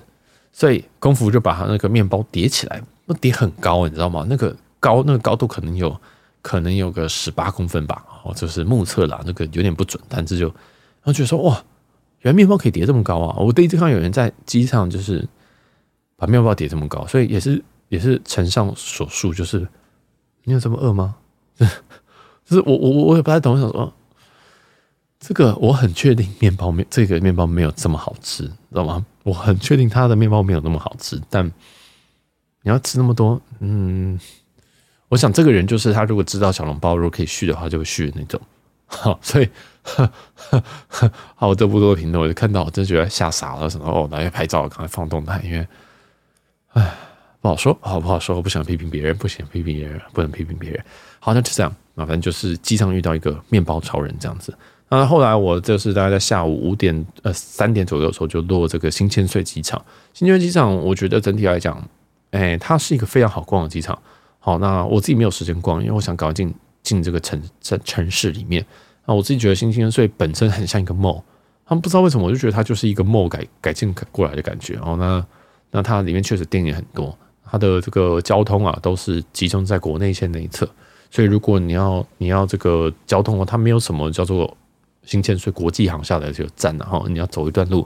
所以功夫就把他那个面包叠起来，那叠很高，你知道吗？那个高那个高度可能有。可能有个十八公分吧，哦，就是目测啦，那个有点不准，但是就然后觉得说哇，原来面包可以叠这么高啊！我第一次看到有人在机上就是把面包叠这么高，所以也是也是承上所述，就是你有这么饿吗？就是我我我也不太懂，我想说这个我很确定面包没这个面包没有这么好吃，知道吗？我很确定他的面包没有那么好吃，但你要吃那么多，嗯。我想这个人就是他，如果知道小笼包如果可以续的话，就会续的那种。好，所以好，我这么多评论，我就看到，我真觉得吓傻了。什么哦，拿来拍照，赶快放动态，因为，哎，不好说，好不好说？我不想批评别人，不想批评别人，不能批评别人。好，那就这样。那反正就是机上遇到一个面包超人这样子。那后来我就是大概在下午五点呃三点左右的时候就落这个新千岁机场。新千岁机场，我觉得整体来讲，哎，它是一个非常好逛的机场。好，那我自己没有时间逛，因为我想赶快进进这个城城城市里面。那我自己觉得新千岁本身很像一个 mall，他们不知道为什么，我就觉得它就是一个 mall 改改建过来的感觉。哦，那那它里面确实店也很多，它的这个交通啊都是集中在国内线那一侧，所以如果你要你要这个交通哦，它没有什么叫做新千岁国际航下的这个站，然后你要走一段路，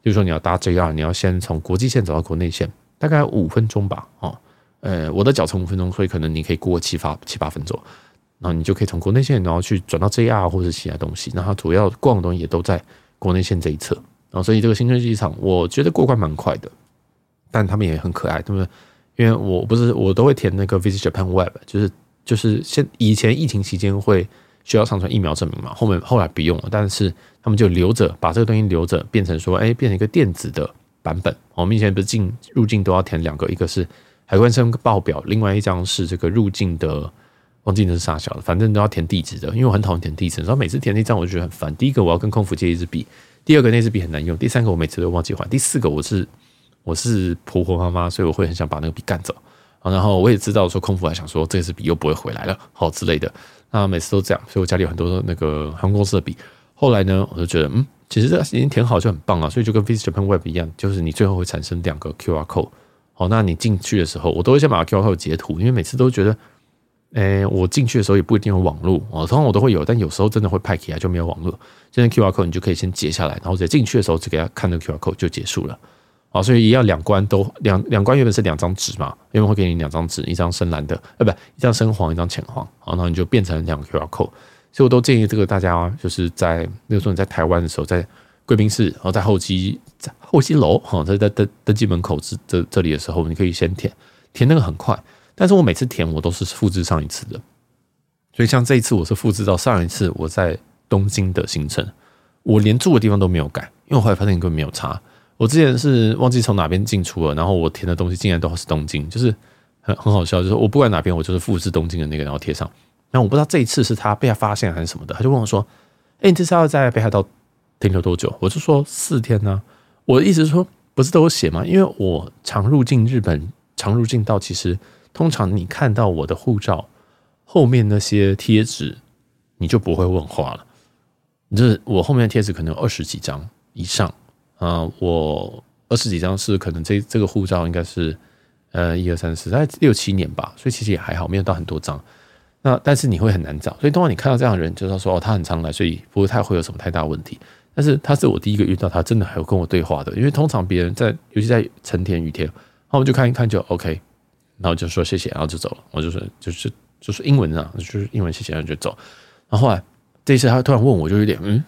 比如说你要搭 JR，你要先从国际线走到国内线，大概五分钟吧，哦，呃，我的脚程五分钟，所以可能你可以过七八七八分钟。然后你就可以从国内线，然后去转到 JR 或者其他东西。那它主要逛的东西也都在国内线这一侧。然后所以这个新春机场，我觉得过关蛮快的，但他们也很可爱，对不对？因为我不是我都会填那个 Visit Japan Web，就是就是现以前疫情期间会需要上传疫苗证明嘛，后面后来不用了，但是他们就留着把这个东西留着，变成说哎，变成一个电子的版本。我们以前不是进入境都要填两个，一个是海关申报表，另外一张是这个入境的。忘记那是啥小的，反正都要填地址的，因为我很讨厌填地址，然后每次填那张我就觉得很烦。第一个我要跟空服借一支笔，第二个那支笔很难用，第三个我每次都忘记还，第四个我是我是婆婆妈妈，所以我会很想把那个笔干走。然后我也知道说空腹还想说这支笔又不会回来了，好之类的。那每次都这样，所以我家里有很多那个航空公司的笔。后来呢，我就觉得嗯，其实这已经填好就很棒了，所以就跟 Visit Japan Web 一样，就是你最后会产生两个 QR code。好，那你进去的时候，我都会先把 QR code 截图，因为每次都觉得。诶、我进去的时候也不一定有网络哦，通常我都会有，但有时候真的会派起来就没有网络。现在 QR code 你就可以先截下来，然后在进去的时候只给他看那个 QR code 就结束了。啊，所以也要两关都两两关原本是两张纸嘛，因为会给你两张纸，一张深蓝的，呃，不，一张深黄，一张浅黄，然后你就变成两个 QR code。所以我都建议这个大家就是在那个时候你在台湾的时候，在贵宾室，然后在候机在候机楼，哈，在在登登机门口这这这里的时候，你可以先填填那个很快。但是我每次填我都是复制上一次的，所以像这一次我是复制到上一次我在东京的行程，我连住的地方都没有改，因为我后来发现根本没有差。我之前是忘记从哪边进出了，然后我填的东西竟然都是东京，就是很很好笑，就是我不管哪边我就是复制东京的那个然后贴上。然后我不知道这一次是他被他发现还是什么的，他就问我说：“哎，你这次要在北海道停留多久？”我就说四天呢。我的意思是说，不是都有写吗？因为我常入境日本，常入境到其实。通常你看到我的护照后面那些贴纸，你就不会问话了。就是我后面的贴纸可能有二十几张以上啊，我二十几张是可能这这个护照应该是呃一二三四大概六七年吧，所以其实也还好，没有到很多张。那但是你会很难找，所以通常你看到这样的人，就是说哦，他很常来，所以不太会有什么太大问题。但是他是我第一个遇到他真的还有跟我对话的，因为通常别人在尤其在成田雨天，然后我就看一看就 OK。然后就说谢谢，然后就走了。我就说就是就是英文啊，就是英文谢谢，然后就走。然后后来这一次他突然问我，就有点嗯，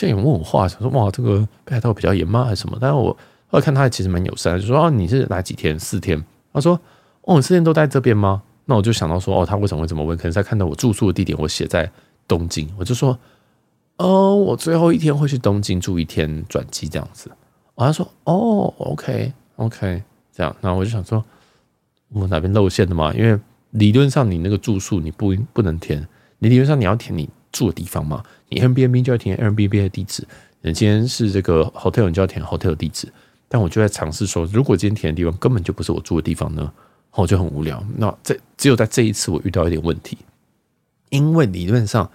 这样有问我话，想说哇，这个北海道比较严吗，还是什么？但是我后来看他其实蛮友善，就说哦，你是来几天？四天。他说哦，四天都在这边吗？那我就想到说哦，他为什么会这么问？可能在看到我住宿的地点，我写在东京，我就说哦，我最后一天会去东京住一天，转机这样子。哦，他说哦，OK OK，这样。然后我就想说。我哪边露馅的嘛？因为理论上你那个住宿你不不能填，你理论上你要填你住的地方嘛。你 M B B 就要填 M B B 的地址，你今天是这个 hotel 你就要填 hotel 的地址。但我就在尝试说，如果今天填的地方根本就不是我住的地方呢，我就很无聊。那这只有在这一次我遇到一点问题，因为理论上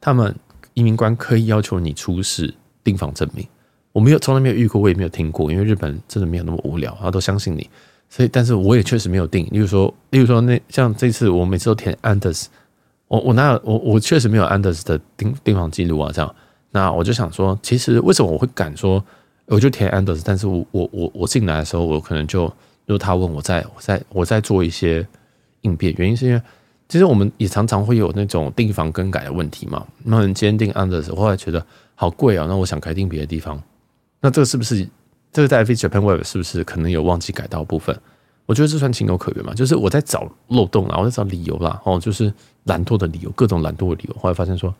他们移民官可以要求你出示订房证明，我没有从来没有遇过，我也没有听过，因为日本真的没有那么无聊，他都相信你。所以，但是我也确实没有订。例如说，例如说，那像这次我每次都填 Anders，我我哪有我我确实没有安德斯的订订房记录啊。这样，那我就想说，其实为什么我会敢说，我就填安德斯但是我我我我进来的时候，我可能就如他问我在我在我在做一些应变，原因是因为其实我们也常常会有那种订房更改的问题嘛。那你今天订 Anders，我后来觉得好贵啊，那我想改订别的地方，那这个是不是？这个在 Visit Japan Web 是不是可能有忘记改到部分？我觉得这算情有可原嘛，就是我在找漏洞啦，我在找理由啦，哦，就是懒惰的理由，各种懒惰的理由。后来发现说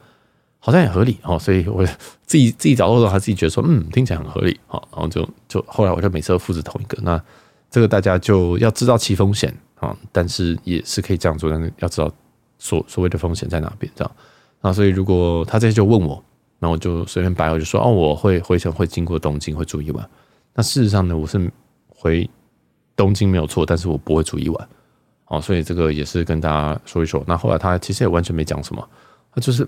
好像也合理哦，所以我自己自己找漏洞，还自己觉得说嗯，听起来很合理，好，然后就就后来我就每次都复制同一个。那这个大家就要知道其风险啊，但是也是可以这样做，但是要知道所所谓的风险在哪边，这样。那所以如果他这些就问我，那我就随便摆，我就说哦，我会回程会经过东京，会住一晚。那事实上呢，我是回东京没有错，但是我不会住一晚，哦，所以这个也是跟大家说一说。那后来他其实也完全没讲什么，他就是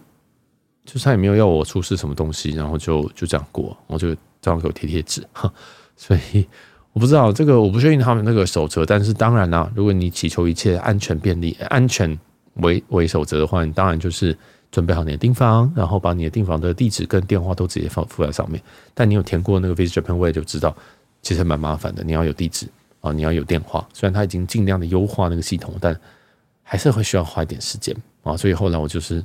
就是他也没有要我出示什么东西，然后就就这样过，我就这样给我贴贴纸哈。所以我不知道这个，我不确定他们那个守则，但是当然啦，如果你祈求一切安全便利、安全为为守则的话，你当然就是准备好你的订房，然后把你的订房的地址跟电话都直接放附在上面。但你有填过那个 Visit Japan Way 就知道，其实蛮麻烦的。你要有地址啊，你要有电话。虽然它已经尽量的优化那个系统，但还是会需要花一点时间啊。所以后来我就是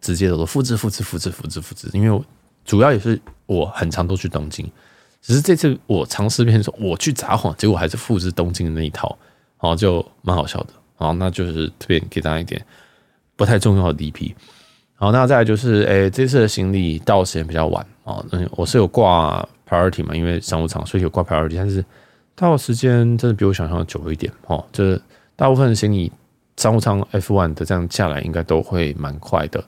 直接的说复制、复制、复制、复制、复制，因为主要也是我很常都去东京，只是这次我尝试变说我去札幌，结果还是复制东京的那一套，然后就蛮好笑的。好，那就是特别给大家一点不太重要的 DP。好，那再来就是，诶、欸，这次的行李到时间比较晚啊。嗯，我是有挂 priority 嘛，因为商务舱，所以有挂 priority。但是到时间真的比我想象的久一点哦。就是大部分的行李商务舱 F one 的这样下来，应该都会蛮快的。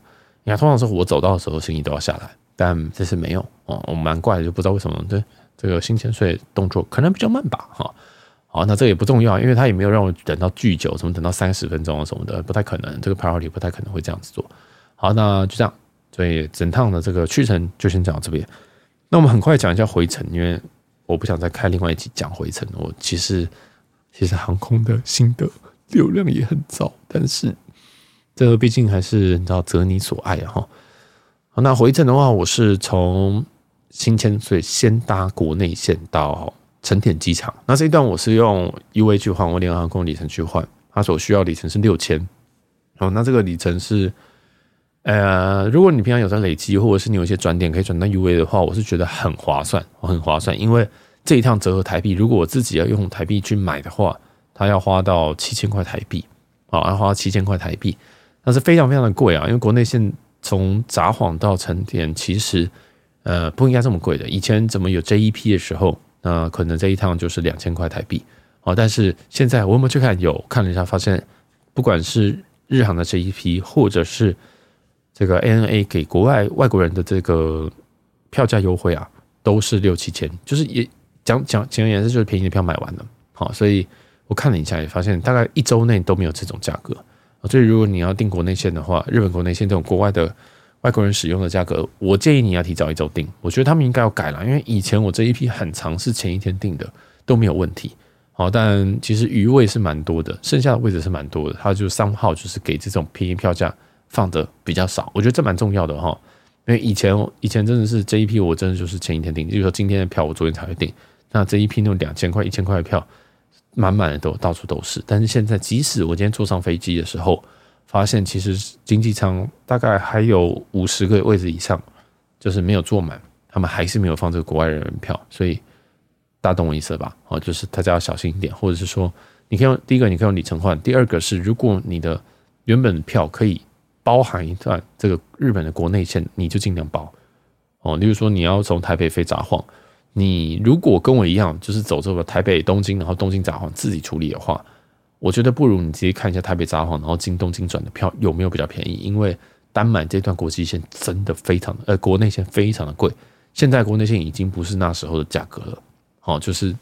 你看，通常是我走到的时候，行李都要下来，但这次没有哦。我蛮怪的，就不知道为什么。对，这个新千岁动作可能比较慢吧，哈。好，那这个也不重要，因为他也没有让我等到巨久，什么等到三十分钟啊什么的，不太可能。这个 priority 不太可能会这样子做。好，那就这样，所以整趟的这个去程就先讲到这边。那我们很快讲一下回程，因为我不想再开另外一集讲回程。我其实其实航空的心得流量也很糟，但是这个毕竟还是你知道择你所爱哈。好，那回程的话，我是从新千岁先搭国内线到。成田机场，那这一段我是用 UA 去换，我联合航空里程去换，它所需要里程是六千。哦，那这个里程是，呃，如果你平常有在累积，或者是你有一些转点可以转到 UA 的话，我是觉得很划算，很划算。因为这一趟折合台币，如果我自己要用台币去买的话，它要花到七千块台币，啊，要花七千块台币，那是非常非常的贵啊。因为国内现从札幌到成田，其实呃不应该这么贵的。以前怎么有 JEP 的时候？那可能这一趟就是两千块台币，哦，但是现在我有没有去看？有看了一下，发现不管是日航的这一批，或者是这个 ANA 给国外外国人的这个票价优惠啊，都是六七千，就是也讲讲简而言之，就是便宜的票买完了，好，所以我看了一下，也发现大概一周内都没有这种价格，所以如果你要订国内线的话，日本国内线这种国外的。外国人使用的价格，我建议你要提早一周订。我觉得他们应该要改了，因为以前我这一批很长是前一天订的都没有问题。好，但其实余位是蛮多的，剩下的位置是蛮多的。他就三号就是给这种便宜票价放的比较少，我觉得这蛮重要的哈。因为以前以前真的是这一批，我真的就是前一天订，就是说今天的票我昨天才会订。那这一批那种两千块、一千块的票，满满的都到处都是。但是现在，即使我今天坐上飞机的时候，发现其实经济舱大概还有五十个位置以上，就是没有坐满，他们还是没有放这个国外人员票，所以大懂我意思吧？哦，就是大家要小心一点，或者是说，你可以用第一个，你可以用里程换；第二个是，如果你的原本票可以包含一段这个日本的国内线，你就尽量包哦。例如说，你要从台北飞札幌，你如果跟我一样，就是走这个台北东京，然后东京札幌自己处理的话。我觉得不如你直接看一下台北札幌，然后经东京转的票有没有比较便宜？因为单买这段国际线真的非常，呃，国内线非常的贵。现在国内线已经不是那时候的价格了，哦，就是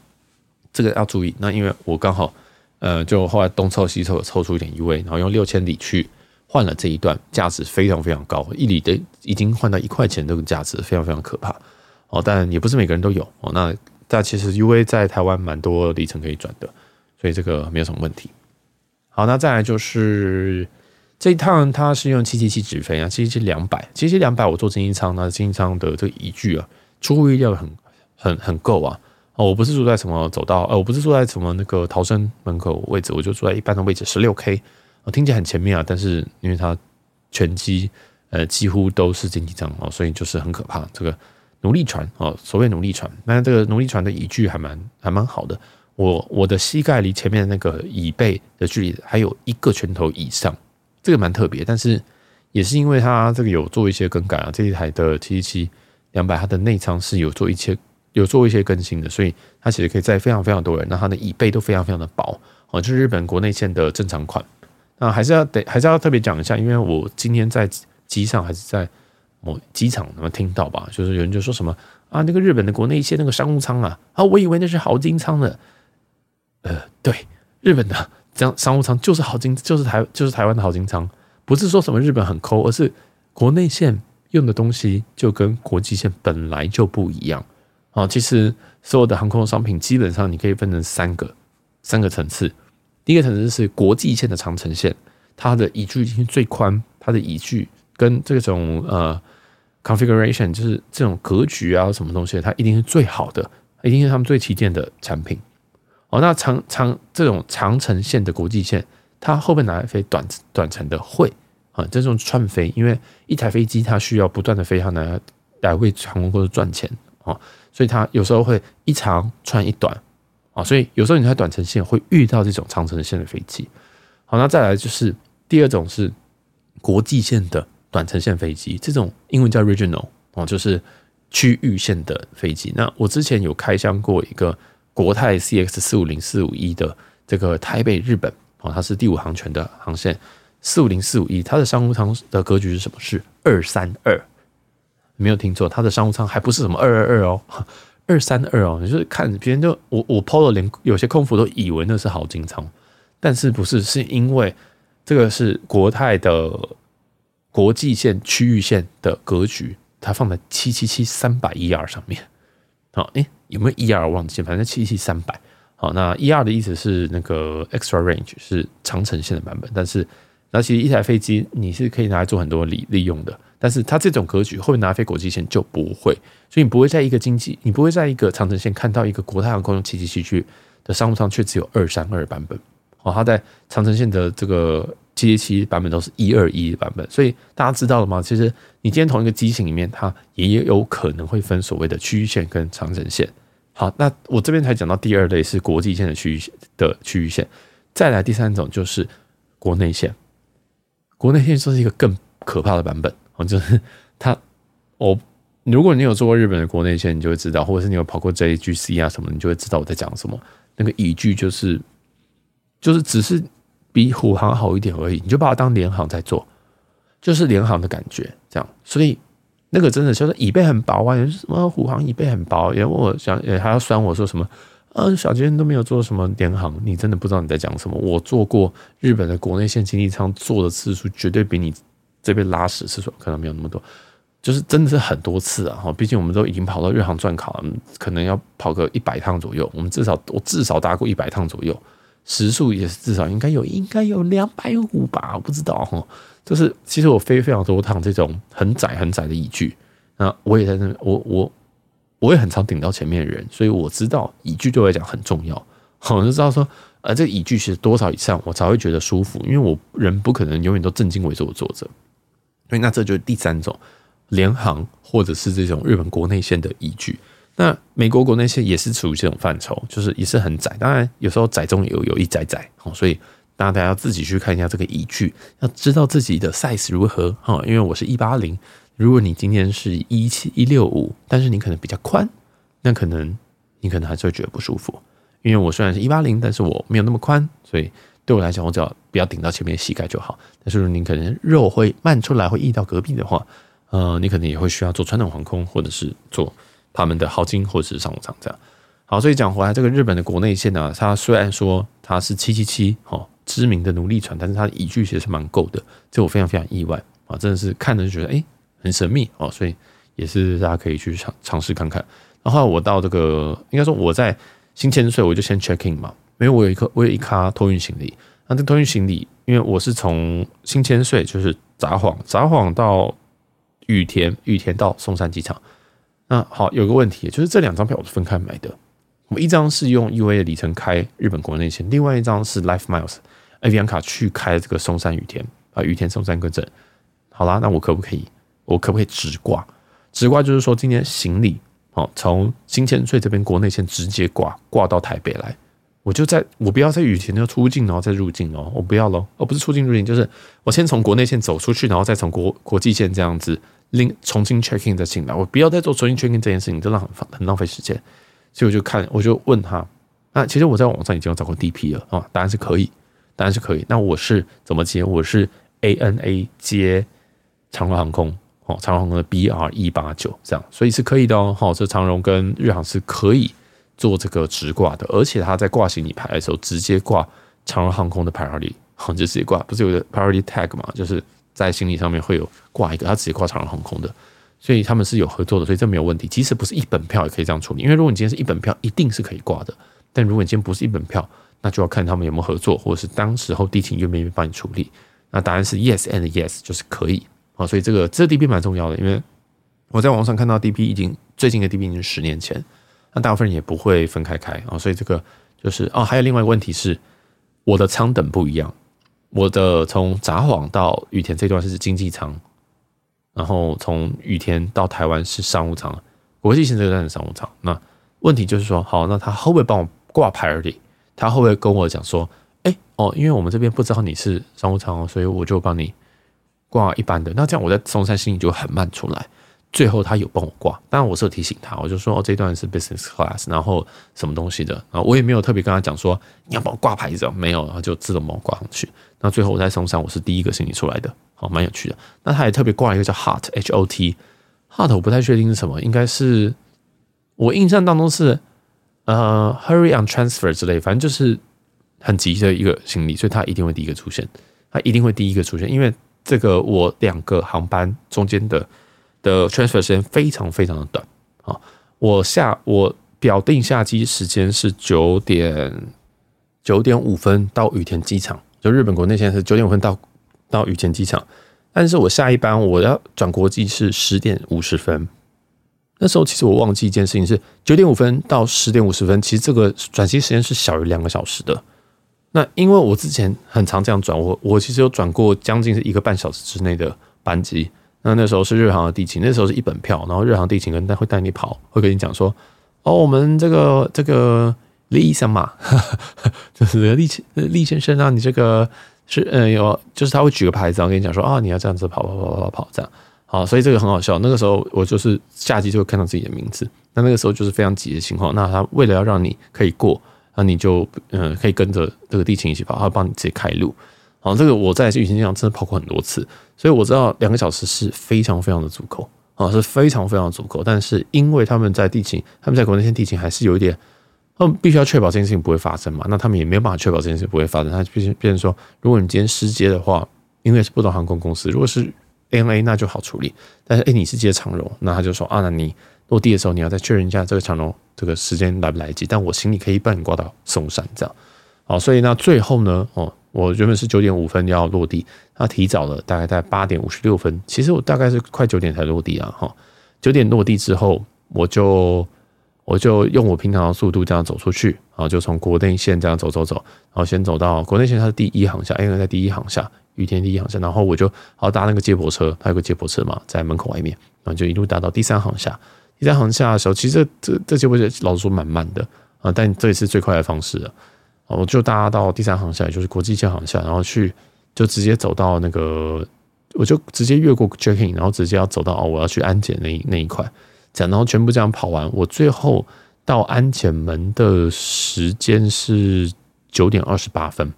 这个要注意。那因为我刚好，呃，就后来东凑西凑凑出一点优惠，然后用六千里去换了这一段，价值非常非常高，一里的已经换到一块钱这个价值，非常非常可怕。哦，但也不是每个人都有哦。那但其实 UA 在台湾蛮多里程可以转的。所以这个没有什么问题。好，那再来就是这一趟，它是用七七七直飞啊，七七七两百，七七七两百，我坐经济舱，那经济舱的这个椅具啊，出乎意料很很很够啊。哦，我不是坐在什么走道，呃，我不是坐在什么那个逃生门口位置，我就坐在一般的位置，十六 K，我听起来很前面啊，但是因为它全机呃几乎都是经济舱哦，所以就是很可怕。这个奴隶船哦，所谓奴隶船，那这个奴隶船的椅具还蛮还蛮好的。我我的膝盖离前面那个椅背的距离还有一个拳头以上，这个蛮特别，但是也是因为它这个有做一些更改啊，这一台的七七七两百，它的内舱是有做一些有做一些更新的，所以它其实可以载非常非常多人，那它的椅背都非常非常的薄哦，就是日本国内线的正常款。那还是要得还是要特别讲一下，因为我今天在机上还是在某机场能听到吧，就是有人就说什么啊，那个日本的国内线那个商务舱啊，啊，我以为那是豪金舱的。呃，对，日本的这样商务舱就是豪金，就是台就是台湾的豪金舱，不是说什么日本很抠，而是国内线用的东西就跟国际线本来就不一样啊。其实所有的航空商品基本上你可以分成三个三个层次，第一个层次是国际线的长城线，它的椅具已经最宽，它的椅具跟这种呃 configuration 就是这种格局啊什么东西，它一定是最好的，一定是他们最旗舰的产品。哦，那长长这种长城线的国际线，它后面拿来飞短短程的？会啊，这种串飞，因为一台飞机它需要不断的飞，它来来为航空公司赚钱啊，所以它有时候会一长串一短啊，所以有时候你在短程线会遇到这种长程线的飞机。好，那再来就是第二种是国际线的短程线飞机，这种英文叫 regional 哦，就是区域线的飞机。那我之前有开箱过一个。国泰 CX 四五零四五一的这个台北日本啊，它是第五航权的航线，四五零四五一，它的商务舱的格局是什么？是二三二，没有听错，它的商务舱还不是什么二二二哦，二三二哦，你就是看别人就我我 PO 了，连有些空服都以为那是豪金仓，但是不是？是因为这个是国泰的国际线区域线的格局，它放在七七七三百 ER 上面。好，诶，有没有 ER 忘记？反正七七三百。好，那 ER 的意思是那个 extra range 是长城线的版本，但是那其实一台飞机你是可以拿来做很多利利用的，但是它这种格局会不会拿来飞国际线就不会，所以你不会在一个经济，你不会在一个长城线看到一个国泰航空用七七七去的商务舱却只有二三二版本。哦，它在长城线的这个。七七七版本都是一二一版本，所以大家知道了吗？其实你今天同一个机型里面，它也有可能会分所谓的区域线跟长城线。好，那我这边才讲到第二类是国际线的区域的区域线，再来第三种就是国内线。国内线就是一个更可怕的版本哦，就是他，我如果你有做过日本的国内线，你就会知道，或者是你有跑过 JGC 啊什么，你就会知道我在讲什么。那个语句就是，就是只是。比虎航好一点而已，你就把它当联航在做，就是联航的感觉，这样。所以那个真的就是椅背很薄啊，有什么虎航椅背很薄，也我想也还要酸我说什么，嗯，小杰都没有做什么联航，你真的不知道你在讲什么。我做过日本的国内线经济舱，坐的次数绝对比你这边拉屎次数可能没有那么多，就是真的是很多次啊。哈，毕竟我们都已经跑到日航转考了，可能要跑个一百趟左右。我们至少我至少搭过一百趟左右。时速也是至少应该有，应该有两百五吧，我不知道哈。就是其实我飞非常多趟这种很窄很窄的椅具，那我也在那，我我我也很常顶到前面的人，所以我知道椅具对我来讲很重要。我就知道说，呃，这个椅具是多少以上我才会觉得舒服，因为我人不可能永远都正襟危坐坐着。所以那这就是第三种联航或者是这种日本国内线的依据。那美国国内线也是处于这种范畴，就是也是很窄，当然有时候窄中有有一窄窄，所以大家要自己去看一下这个依据，要知道自己的 size 如何哈。因为我是一八零，如果你今天是一七一六五，但是你可能比较宽，那可能你可能还是会觉得不舒服。因为我虽然是一八零，但是我没有那么宽，所以对我来讲，我只要不要顶到前面膝盖就好。但是你可能肉会漫出来，会溢到隔壁的话，呃，你可能也会需要做传统航空，或者是做。他们的豪金或者是商务舱这样，好，所以讲回来，这个日本的国内线呢，它虽然说它是七七七哦，知名的奴隶船，但是它的椅具其实是蛮够的，这我非常非常意外啊，真的是看着就觉得诶、很神秘哦，所以也是大家可以去尝尝试看看。然后我到这个应该说我在新千岁我就先 check in 嘛，因为我有一个我有一卡托运行李，那这托运行李，因为我是从新千岁就是札幌，札幌到羽田，羽田到松山机场。那好，有个问题，就是这两张票我是分开买的。我一张是用 UA 的里程开日本国内线，另外一张是 Life Miles a v i a n 卡去开这个松山羽田啊，羽田松山更正。好啦，那我可不可以？我可不可以直挂？直挂就是说，今天行李哦，从新千岁这边国内线直接挂挂到台北来，我就在我不要在羽田就出境，然后再入境哦，我不要喽，哦，不是出境入境，就是我先从国内线走出去，然后再从国国际线这样子。另重新 check in 再进来，我不要再做重新 check in 这件事情，真的很很浪费时间。所以我就看，我就问他，那其实我在网上已经有找过 DP 了啊，答案是可以，答案是可以。那我是怎么接？我是 ANA 接长荣航空哦，长荣航空的 BR 一八九这样，所以是可以的哦。好，这长荣跟日航是可以做这个直挂的，而且他在挂行李牌的时候直接挂长荣航空的 priority，就直接挂，不是有个 priority tag 嘛，就是。在行李上面会有挂一个，他直接挂长荣航空的，所以他们是有合作的，所以这没有问题。即使不是一本票也可以这样处理，因为如果你今天是一本票，一定是可以挂的。但如果你今天不是一本票，那就要看他们有没有合作，或者是当时候地勤愿不愿意帮你处理。那答案是 yes and yes，就是可以啊。所以这个这 DP 蛮重要的，因为我在网上看到 DP 已经最近的 DP 已经十年前，那大部分人也不会分开开啊。所以这个就是哦，还有另外一个问题是，我的舱等不一样，我的从札幌到羽田这段是经济舱，然后从羽田到台湾是商务舱，国际线这个站是商务舱。那问题就是说，好，那他会不会帮我挂牌而已？他会不会跟我讲说，哎、哦，因为我们这边不知道你是商务舱哦，所以我就帮你挂一般的。那这样我在松山心里就很慢出来。最后他有帮我挂，当然我是有提醒他，我就说哦，这段是 business class，然后什么东西的啊，我也没有特别跟他讲说你要帮我挂牌子，没有，然后就自动帮我挂上去。那最后我在松山我是第一个行李出来的，好，蛮有趣的。那他也特别挂了一个叫 hot h o t hot，我不太确定是什么，应该是我印象当中是。呃、hurry on transfer 之类，反正就是很急的一个行李，所以他一定会第一个出现，他一定会第一个出现，因为这个我两个航班中间的的 transfer 时间非常非常的短啊，我下我表定下机时间是九点九点五分到羽田机场，就日本国内现在是九点五分到到羽田机场，但是我下一班我要转国际是十点五十分。那时候其实我忘记一件事情是九点五分到十点五十分，其实这个转机时间是小于两个小时的。那因为我之前很常这样转，我我其实有转过将近是一个半小时之内的班机。那那时候是日航的地勤，那时候是一本票，然后日航地勤跟带会带你跑，会跟你讲说：“哦，我们这个这个李医生嘛，就是李李先生啊，你这个是嗯有，就是他会举个牌子，然后跟你讲说啊，你要这样子跑跑跑跑跑跑这样。”好，所以这个很好笑。那个时候我就是下机就会看到自己的名字。那那个时候就是非常急的情况。那他为了要让你可以过，那你就嗯可以跟着这个地勤一起跑，他帮你直接开路。好，这个我在羽行机场真的跑过很多次，所以我知道两个小时是非常非常的足够啊，是非常非常足够。但是因为他们在地勤，他们在国内线地勤还是有一点，他们必须要确保这件事情不会发生嘛。那他们也没有办法确保这件事情不会发生。他必须变成说，如果你今天失接的话，因为是不同航空公司，如果是 ANA 那就好处理，但是诶，你是接长荣，那他就说啊，那你落地的时候你要再确认一下这个长荣这个时间来不来得及，但我行李可以帮你挂到松山这样，好，所以那最后呢，哦，我原本是九点五分要落地，他提早了大概在八点五十六分，其实我大概是快九点才落地啊，哈，九点落地之后，我就我就用我平常的速度这样走出去，然后就从国内线这样走走走，然后先走到国内线，它是第一航厦，ANA 在第一航厦。雨天第一航厦，然后我就好搭那个接驳车，它有个接驳车嘛，在门口外面，然后就一路搭到第三航厦。第三航厦的时候，其实这这这接驳车老实说蛮慢的啊，但这也是最快的方式了。我就搭到第三航厦，就是国际线航厦，然后去就直接走到那个，我就直接越过 checking，然后直接要走到哦，我要去安检那那一块，这样，然后全部这样跑完，我最后到安检门的时间是九点二十八分。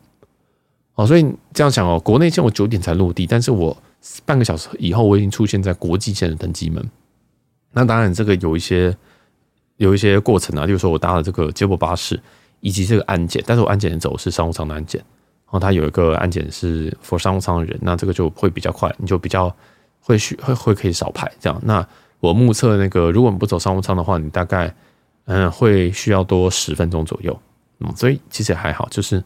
哦，所以这样想哦，国内线我九点才落地，但是我半个小时以后我已经出现在国际线的登机门。那当然，这个有一些有一些过程啊，例如说我搭了这个接驳巴士以及这个安检，但是我安检走是商务舱的安检，然后它有一个安检是 for 商务舱的人，那这个就会比较快，你就比较会需会会可以少排这样。那我目测那个，如果你不走商务舱的话，你大概嗯会需要多十分钟左右。嗯，所以其实还好，就是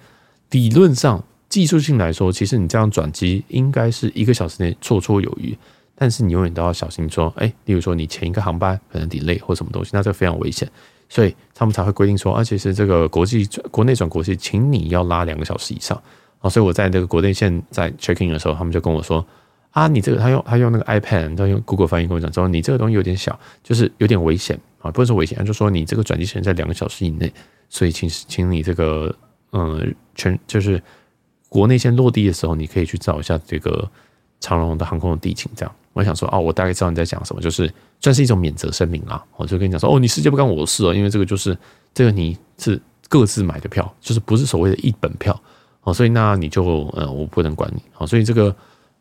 理论上。技术性来说，其实你这样转机应该是一个小时内绰绰有余，但是你永远都要小心说，哎，例如说你前一个航班可能 delay 或什么东西，那这非常危险，所以他们才会规定说，啊，其实这个国际国内转国际，请你要拉两个小时以上啊。所以我在这个国内线在 checking 的时候，他们就跟我说，啊，你这个他用他用那个 iPad，他用 Google 翻译跟我讲说，你这个东西有点小，就是有点危险啊，不是说危险，就说你这个转机时间在两个小时以内，所以请请你这个嗯全就是。国内线落地的时候，你可以去找一下这个长荣的航空的地勤。这样，我想说，哦，我大概知道你在讲什么，就是算是一种免责声明啦。我就跟你讲说，哦，你世界不干我的事哦，因为这个就是这个你是各自买的票，就是不是所谓的一本票哦，所以那你就呃，我不能管你哦。所以这个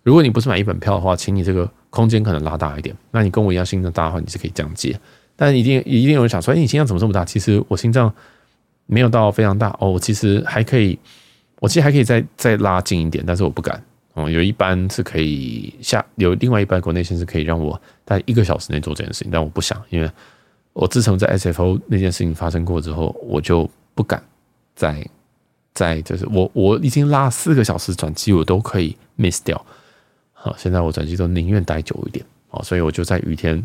如果你不是买一本票的话，请你这个空间可能拉大一点。那你跟我一样心脏大的话，你是可以这样接。但一定一定有人想说，哎，你心脏怎么这么大？其实我心脏没有到非常大哦，我其实还可以。我其实还可以再再拉近一点，但是我不敢有一班是可以下，有另外一班国内线是可以让我在一个小时内做这件事情，但我不想，因为我自从在 SFO 那件事情发生过之后，我就不敢再再就是我我已经拉四个小时转机，我都可以 miss 掉。好，现在我转机都宁愿待久一点。好，所以我就在雨天，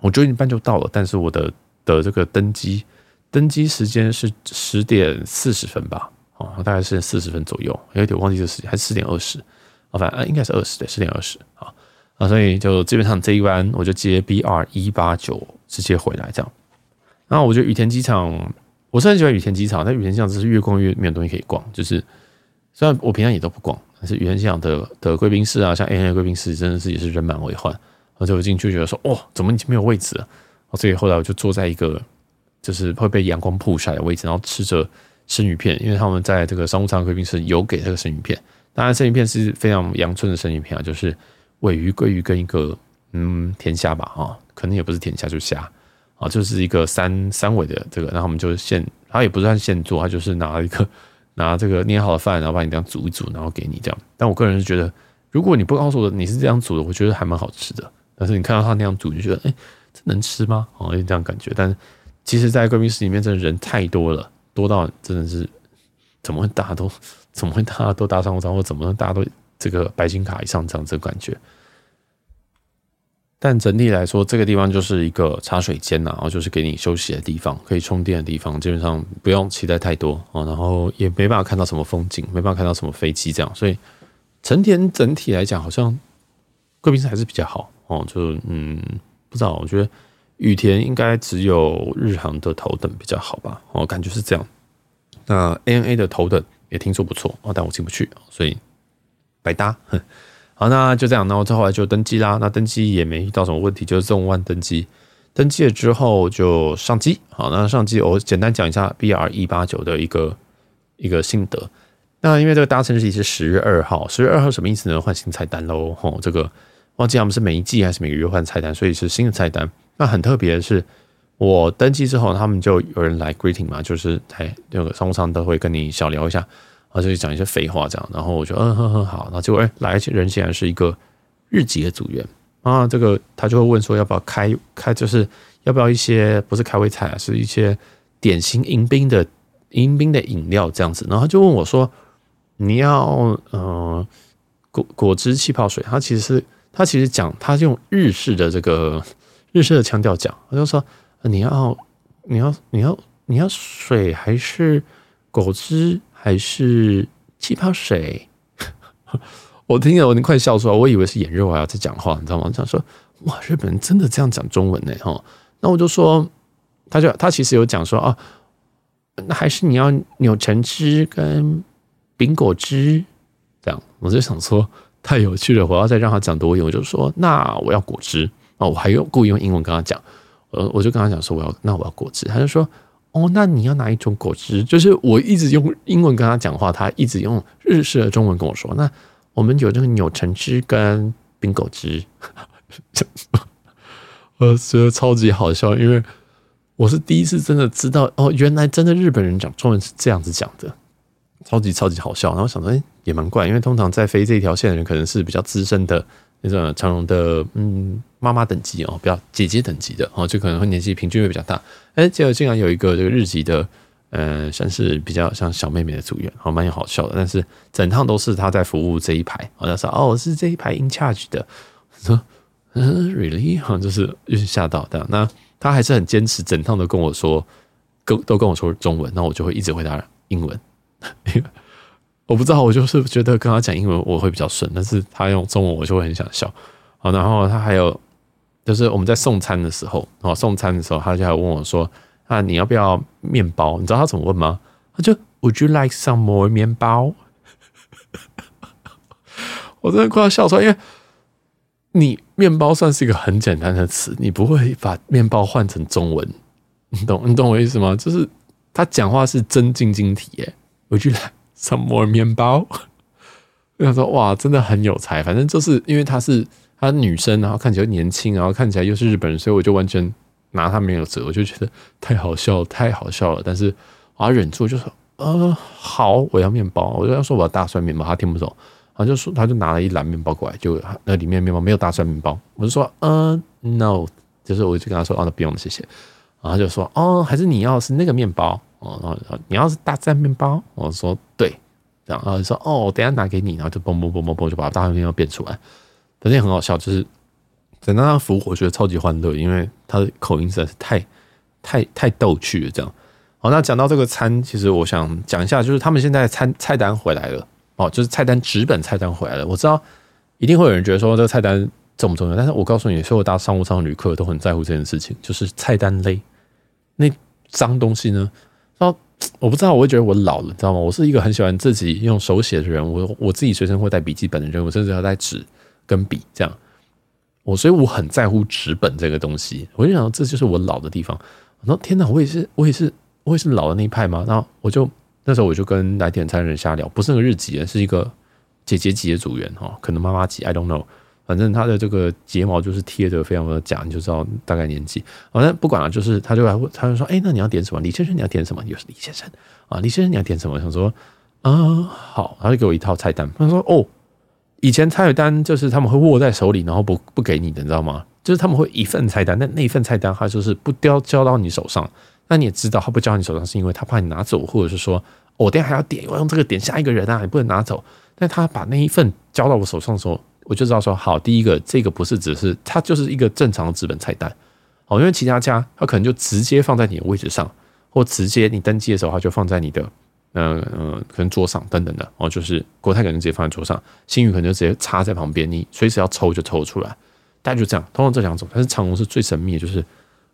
我九点半就到了，但是我的的这个登机登机时间是十点四十分吧？哦，大概是四十分左右，有点忘记这时间，还是十点二十？啊，反正应该是二十对，十点二十。啊啊，所以就基本上这一班我就接 BR 一八九直接回来这样。然后我觉得羽田机场。我是很喜欢羽田机场，但羽田机场只是越逛越没有东西可以逛。就是虽然我平常也都不逛，但是羽田机场的的贵宾室啊，像 ANA 贵宾室真的是也是人满为患。而且我进去觉得说，哇，怎么已经没有位置了？所以后来我就坐在一个就是会被阳光曝晒的位置，然后吃着生鱼片，因为他们在这个商务舱贵宾室有给这个生鱼片。当然，生鱼片是非常阳春的生鱼片啊，就是鮪鱼、鲑鱼跟一个嗯甜虾吧，啊，可能也不是甜虾，就是虾。啊，就是一个三三尾的这个，然后我们就现，它也不算现做，它就是拿一个 拿这个捏好的饭，然后把你这样煮一煮，然后给你这样。但我个人是觉得，如果你不告诉我你是这样煮的，我觉得还蛮好吃的。但是你看到他那样煮，就觉得，哎、欸，这能吃吗？哦，有点这样感觉。但其实，在贵宾室里面，真的人太多了，多到真的是怎么会大家都怎么会大家都搭商务舱，或怎么大家都这个白金卡以上这样这个感觉。但整体来说，这个地方就是一个茶水间呐，然后就是给你休息的地方，可以充电的地方，基本上不用期待太多啊，然后也没办法看到什么风景，没办法看到什么飞机这样，所以成田整体来讲，好像贵宾室还是比较好哦。就嗯，不知道，我觉得羽田应该只有日航的头等比较好吧，我感觉是这样。那 ANA 的头等也听说不错哦，但我进不去，所以白搭。好，那就这样，然后再后来就登机啦。那登机也没遇到什么问题，就是 Zone One 登机。登机了之后就上机。好，那上机我简单讲一下 BR 一八九的一个一个心得。那因为这个搭乘日期是十月二号，十月二号什么意思呢？换新菜单喽。吼，这个忘记他们是每一季还是每个月换菜单，所以是新的菜单。那很特别的是，我登机之后，他们就有人来 greeting 嘛，就是在那个商务舱都会跟你小聊一下。然后就讲一些废话，这样，然后我就嗯哼哼好，然后结果哎，来人竟然是一个日籍的组员。啊，这个他就会问说要不要开开，就是要不要一些不是开胃菜，是一些点心迎宾的迎宾的饮料这样子，然后他就问我说你要呃果果汁气泡水，他其实是他其实讲他是用日式的这个日式的腔调讲，他就说你要你要你要你要水还是果汁？还是气泡水，我听了我已经快笑出来，我以为是眼肉啊在讲话，你知道吗？我想说哇，日本人真的这样讲中文呢？哈，那我就说，他就他其实有讲说啊，那还是你要扭橙汁跟饼果汁这样，我就想说太有趣了，我要再让他讲多一点，我就说那我要果汁啊，我还用故意用英文跟他讲，呃，我就跟他讲说我要那我要果汁，他就说。哦，那你要哪一种果汁？就是我一直用英文跟他讲话，他一直用日式的中文跟我说。那我们有这个扭橙汁跟冰果汁，我觉得超级好笑，因为我是第一次真的知道哦，原来真的日本人讲中文是这样子讲的，超级超级好笑。然后想说，哎，也蛮怪，因为通常在飞这一条线的人可能是比较资深的。那种长荣的，嗯，妈妈等级哦，比较姐姐等级的哦，就可能会年纪平均会比较大。哎，结果竟然有一个这个日籍的，呃，算是比较像小妹妹的组员，好蛮有好笑的。但是整趟都是他在服务这一排，好像说哦，是这一排 in charge 的。说嗯，really？好像就是有点吓到。的，那他还是很坚持，整趟都跟我说，跟都跟我说中文，那我就会一直回答英文。我不知道，我就是觉得跟他讲英文我会比较顺，但是他用中文我就会很想笑。好，然后他还有就是我们在送餐的时候，哦，送餐的时候他就还问我说：“啊，你要不要面包？”你知道他怎么问吗？他就 “Would you like some more 面包？” 我真的快要笑出来，因为你面包算是一个很简单的词，你不会把面包换成中文，你懂你懂我意思吗？就是他讲话是真晶晶体耶，“Would you like？” Some more 面包，我想说哇，真的很有才。反正就是因为她是她女生，然后看起来年轻，然后看起来又是日本人，所以我就完全拿她没有辙。我就觉得太好笑了，太好笑了。但是我要忍住，就说呃好，我要面包。我就要说我要大蒜面包，她听不懂，然后就说她就拿了一篮面包过来，就那里面面包没有大蒜面包。我就说嗯、呃、no，就是我就跟她说哦，那不用了，谢谢。然后她就说哦，还是你要是那个面包。哦，然后你要是大战面包，我说对，然后就说哦，等下拿给你，然后就嘣嘣嘣嘣嘣就把大汉面包变出来，反正也很好笑，就是整个服务我觉得超级欢乐，因为他的口音实在是太太太逗趣了，这样。好，那讲到这个餐，其实我想讲一下，就是他们现在餐菜单回来了，哦，就是菜单纸本菜单回来了。我知道一定会有人觉得说这个菜单重不重要，但是我告诉你，所有搭商务舱的旅客都很在乎这件事情，就是菜单类那脏东西呢。然后 我不知道，我会觉得我老了，你知道吗？我是一个很喜欢自己用手写的人，我我自己随身会带笔记本的人，我甚至要带纸跟笔这样。我所以我很在乎纸本这个东西，我就想这就是我老的地方。我说天哪，我也是，我也是，我也是老的那一派吗？然后我就那时候我就跟来点餐人瞎聊，不是那个日籍，是一个姐姐级的组员哈，可能妈妈级，I don't know。反正他的这个睫毛就是贴的非常的假，你就知道大概年纪。反正不管了，就是他就来问，他就说：“哎，那你要点什么？李先生你要点什么？又是李先生啊，李先生你要点什么？”想说：“啊，好。”他就给我一套菜单。他说：“哦，以前菜单就是他们会握在手里，然后不不给你的，你知道吗？就是他们会一份菜单，但那一份菜单他就是不交交到你手上。那你也知道，他不交你手上是因为他怕你拿走，或者是说，我等下还要点，我用这个点下一个人啊，你不能拿走。但他把那一份交到我手上的时候。”我就知道说好，第一个这个不是只是它就是一个正常的纸本菜单，哦，因为其他家它可能就直接放在你的位置上，或直接你登机的时候它就放在你的嗯嗯可能桌上等等的。哦，就是国泰可能直接放在桌上，新宇可能就直接插在旁边，你随时要抽就抽出来，大概就这样，通常这两种，但是长荣是最神秘的，就是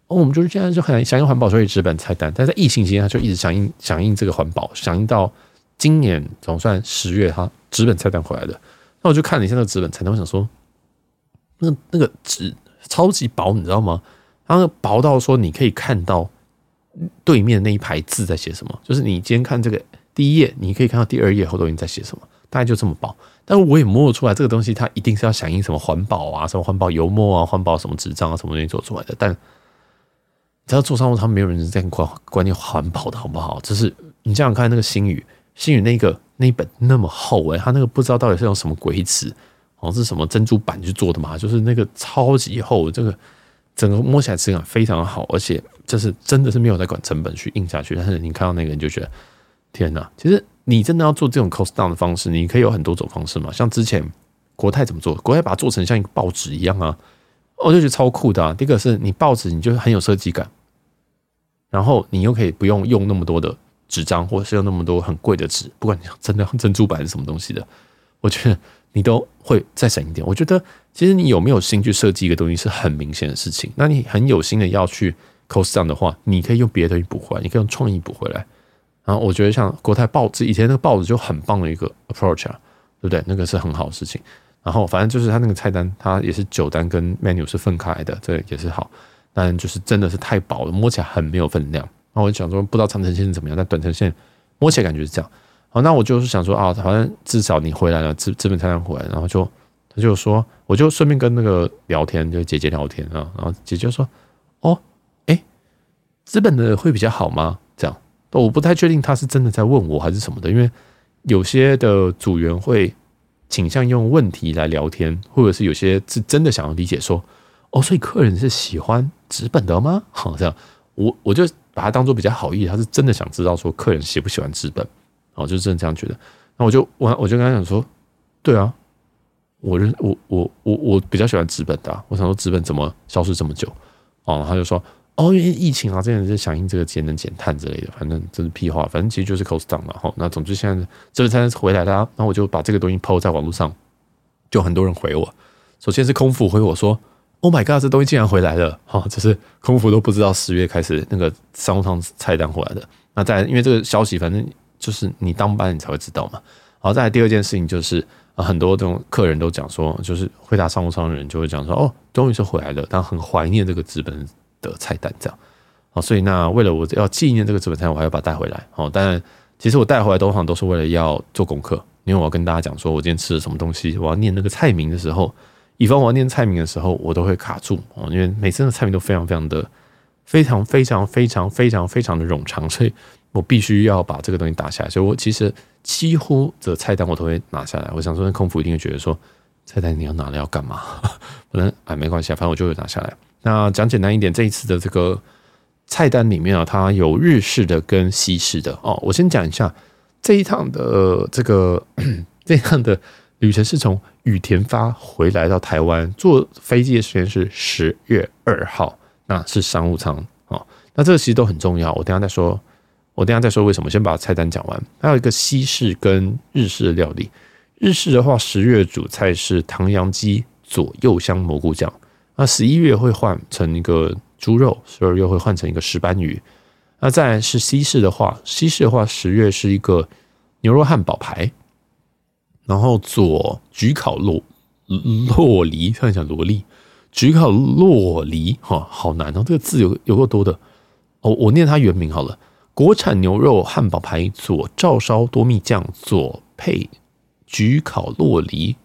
哦，我们就是现在就很响应环保，所以纸本菜单，但在疫情期间它就一直响应响应这个环保，响应到今年总算十月它纸本菜单回来了。那我就看了一下那个纸本菜单，我想说，那那个纸超级薄，你知道吗？它薄到说你可以看到对面那一排字在写什么，就是你今天看这个第一页，你可以看到第二页后头已经在写什么，大概就这么薄。但是我也摸得出来，这个东西它一定是要响应什么环保啊，什么环保油墨啊，环保什么纸张啊，什么东西做出来的。但你知道做商务舱没有人是这样关关念环保的好不好？就是你想想看，那个新宇，星宇那个。那一本那么厚诶、欸，他那个不知道到底是用什么鬼纸，好像，是什么珍珠板去做的嘛？就是那个超级厚，这个整个摸起来质感非常好，而且就是真的是没有在管成本去印下去。但是你看到那个，你就觉得天哪！其实你真的要做这种 cost down 的方式，你可以有很多种方式嘛。像之前国泰怎么做？国泰把它做成像一个报纸一样啊，我就觉得超酷的啊。第一个是你报纸，你就很有设计感，然后你又可以不用用那么多的。纸张，或者是用那么多很贵的纸，不管你真的珍珠板是什么东西的，我觉得你都会再省一点。我觉得其实你有没有心去设计一个东西是很明显的事情。那你很有心的要去 cost down 的话，你可以用别的东西补回来，你可以用创意补回来。然后我觉得像国泰报纸以前那个报纸就很棒的一个 approach 啊，对不对？那个是很好的事情。然后反正就是它那个菜单，它也是酒单跟 menu 是分开的，这也是好。但就是真的是太薄了，摸起来很没有分量。然后我就想说，不知道长程线怎么样，但短程线摸起来感觉是这样。好，那我就是想说啊，反正至少你回来了，资资本才能回来。然后就他就说，我就顺便跟那个聊天，就姐姐聊天啊。然后姐姐说，哦，哎，资本的会比较好吗？这样，我不太确定他是真的在问我还是什么的，因为有些的组员会倾向用问题来聊天，或者是有些是真的想要理解说，哦，所以客人是喜欢资本的吗？好，这样，我我就。把它当做比较好意，他是真的想知道说客人喜不喜欢纸本，哦，就是真的这样觉得。那我就我我就跟他讲说，对啊，我认我我我我比较喜欢纸本的。我想说纸本怎么消失这么久？哦，他就说哦，因为疫情啊，这样子响应这个节能减碳之类的，反正这是屁话，反正其实就是 cost down 嘛。好，那总之现在这个餐回来了，然后我就把这个东西抛在网络上，就很多人回我。首先是空腹回我说。Oh my god！这东西竟然回来了，哈！就是空服都不知道十月开始那个商务舱菜单回来的。那再，因为这个消息，反正就是你当班你才会知道嘛。好，再来第二件事情就是啊，很多这种客人都讲说，就是会打商务舱的人就会讲说，哦，终于是回来了，但很怀念这个纸本的菜单这样。好，所以那为了我要纪念这个纸本菜单，我还要把它带回来。好，但其实我带回来通常都是为了要做功课，因为我要跟大家讲说我今天吃了什么东西，我要念那个菜名的时候。以防我要念菜名的时候，我都会卡住哦，因为每次的菜名都非常非常的非常非常非常非常非常的冗长，所以我必须要把这个东西打下来。所以我其实几乎的菜单我都会拿下来。我想说，那空腹一定会觉得说，菜单你要拿了要干嘛？可能哎，没关系啊，反正我就会拿下来。那讲简单一点，这一次的这个菜单里面啊，它有日式的跟西式的哦。我先讲一下这一趟的这个 这样的旅程是从羽田发回来到台湾，坐飞机的时间是十月二号，那是商务舱哦。那这个其实都很重要，我等下再说。我等下再说为什么，先把菜单讲完。还有一个西式跟日式的料理。日式的话，十月主菜是唐扬鸡左右香蘑菇酱。那十一月会换成一个猪肉，十二月会换成一个石斑鱼。那再来是西式的话，西式的话，十月是一个牛肉汉堡排，然后佐焗烤洛洛梨，看一下萝莉，焗烤洛梨，哈，好难哦，这个字有有够多的。哦，我念它原名好了，国产牛肉汉堡排佐照烧多蜜酱佐配焗烤洛梨，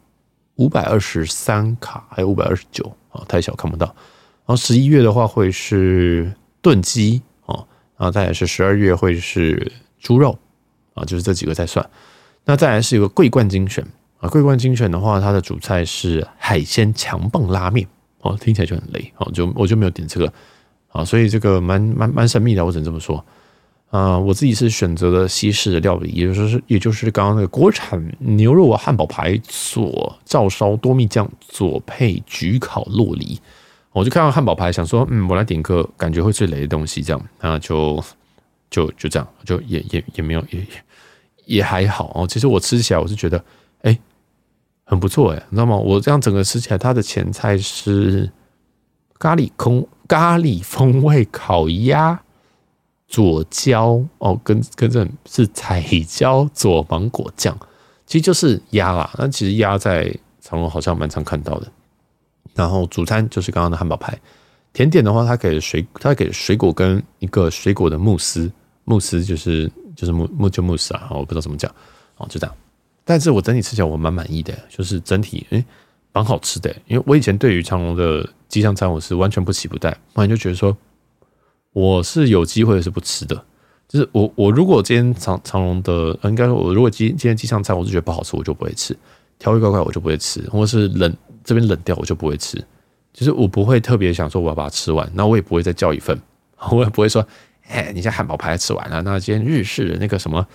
五百二十三卡，还有五百二十九啊，太小看不到。然后十一月的话会是炖鸡哦，然后再是十二月会是猪肉啊，就是这几个在算。那再来是一个桂冠精选。啊，桂冠精选的话，它的主菜是海鲜强棒拉面。哦，听起来就很雷。哦，就我就没有点这个。啊，所以这个蛮蛮蛮神秘的，我只能这么说。啊，我自己是选择了西式的料理，也就是也就是刚刚那个国产牛肉汉堡排佐照烧多蜜酱佐配焗烤洛梨，我就看到汉堡排，想说，嗯，我来点个感觉会最雷的东西，这样，那就就就这样，就也也也没有也也还好哦。其实我吃起来我是觉得，哎，很不错哎，你知道吗？我这样整个吃起来，它的前菜是咖喱空咖喱风味烤鸭。佐椒哦，跟跟着是彩椒佐芒果酱，其实就是鸭啦。那其实鸭在长隆好像蛮常看到的。然后主餐就是刚刚的汉堡排，甜点的话，它给水，它给水果跟一个水果的慕斯，慕斯就是就是慕慕就慕斯啊，我不知道怎么讲哦，就这样。但是我整体吃起来我蛮满意的，就是整体诶蛮好吃的。因为我以前对于长隆的机上餐我是完全不期不待，后来就觉得说。我是有机会是不吃的，就是我我如果今天长长隆的，应该说我如果今今天机上菜我是觉得不好吃，我就不会吃，调味怪怪我就不会吃，或是冷这边冷掉我就不会吃，就是我不会特别想说我要把它吃完，那我也不会再叫一份，我也不会说，哎，你家汉堡排吃完了，那今天日式的那个什么，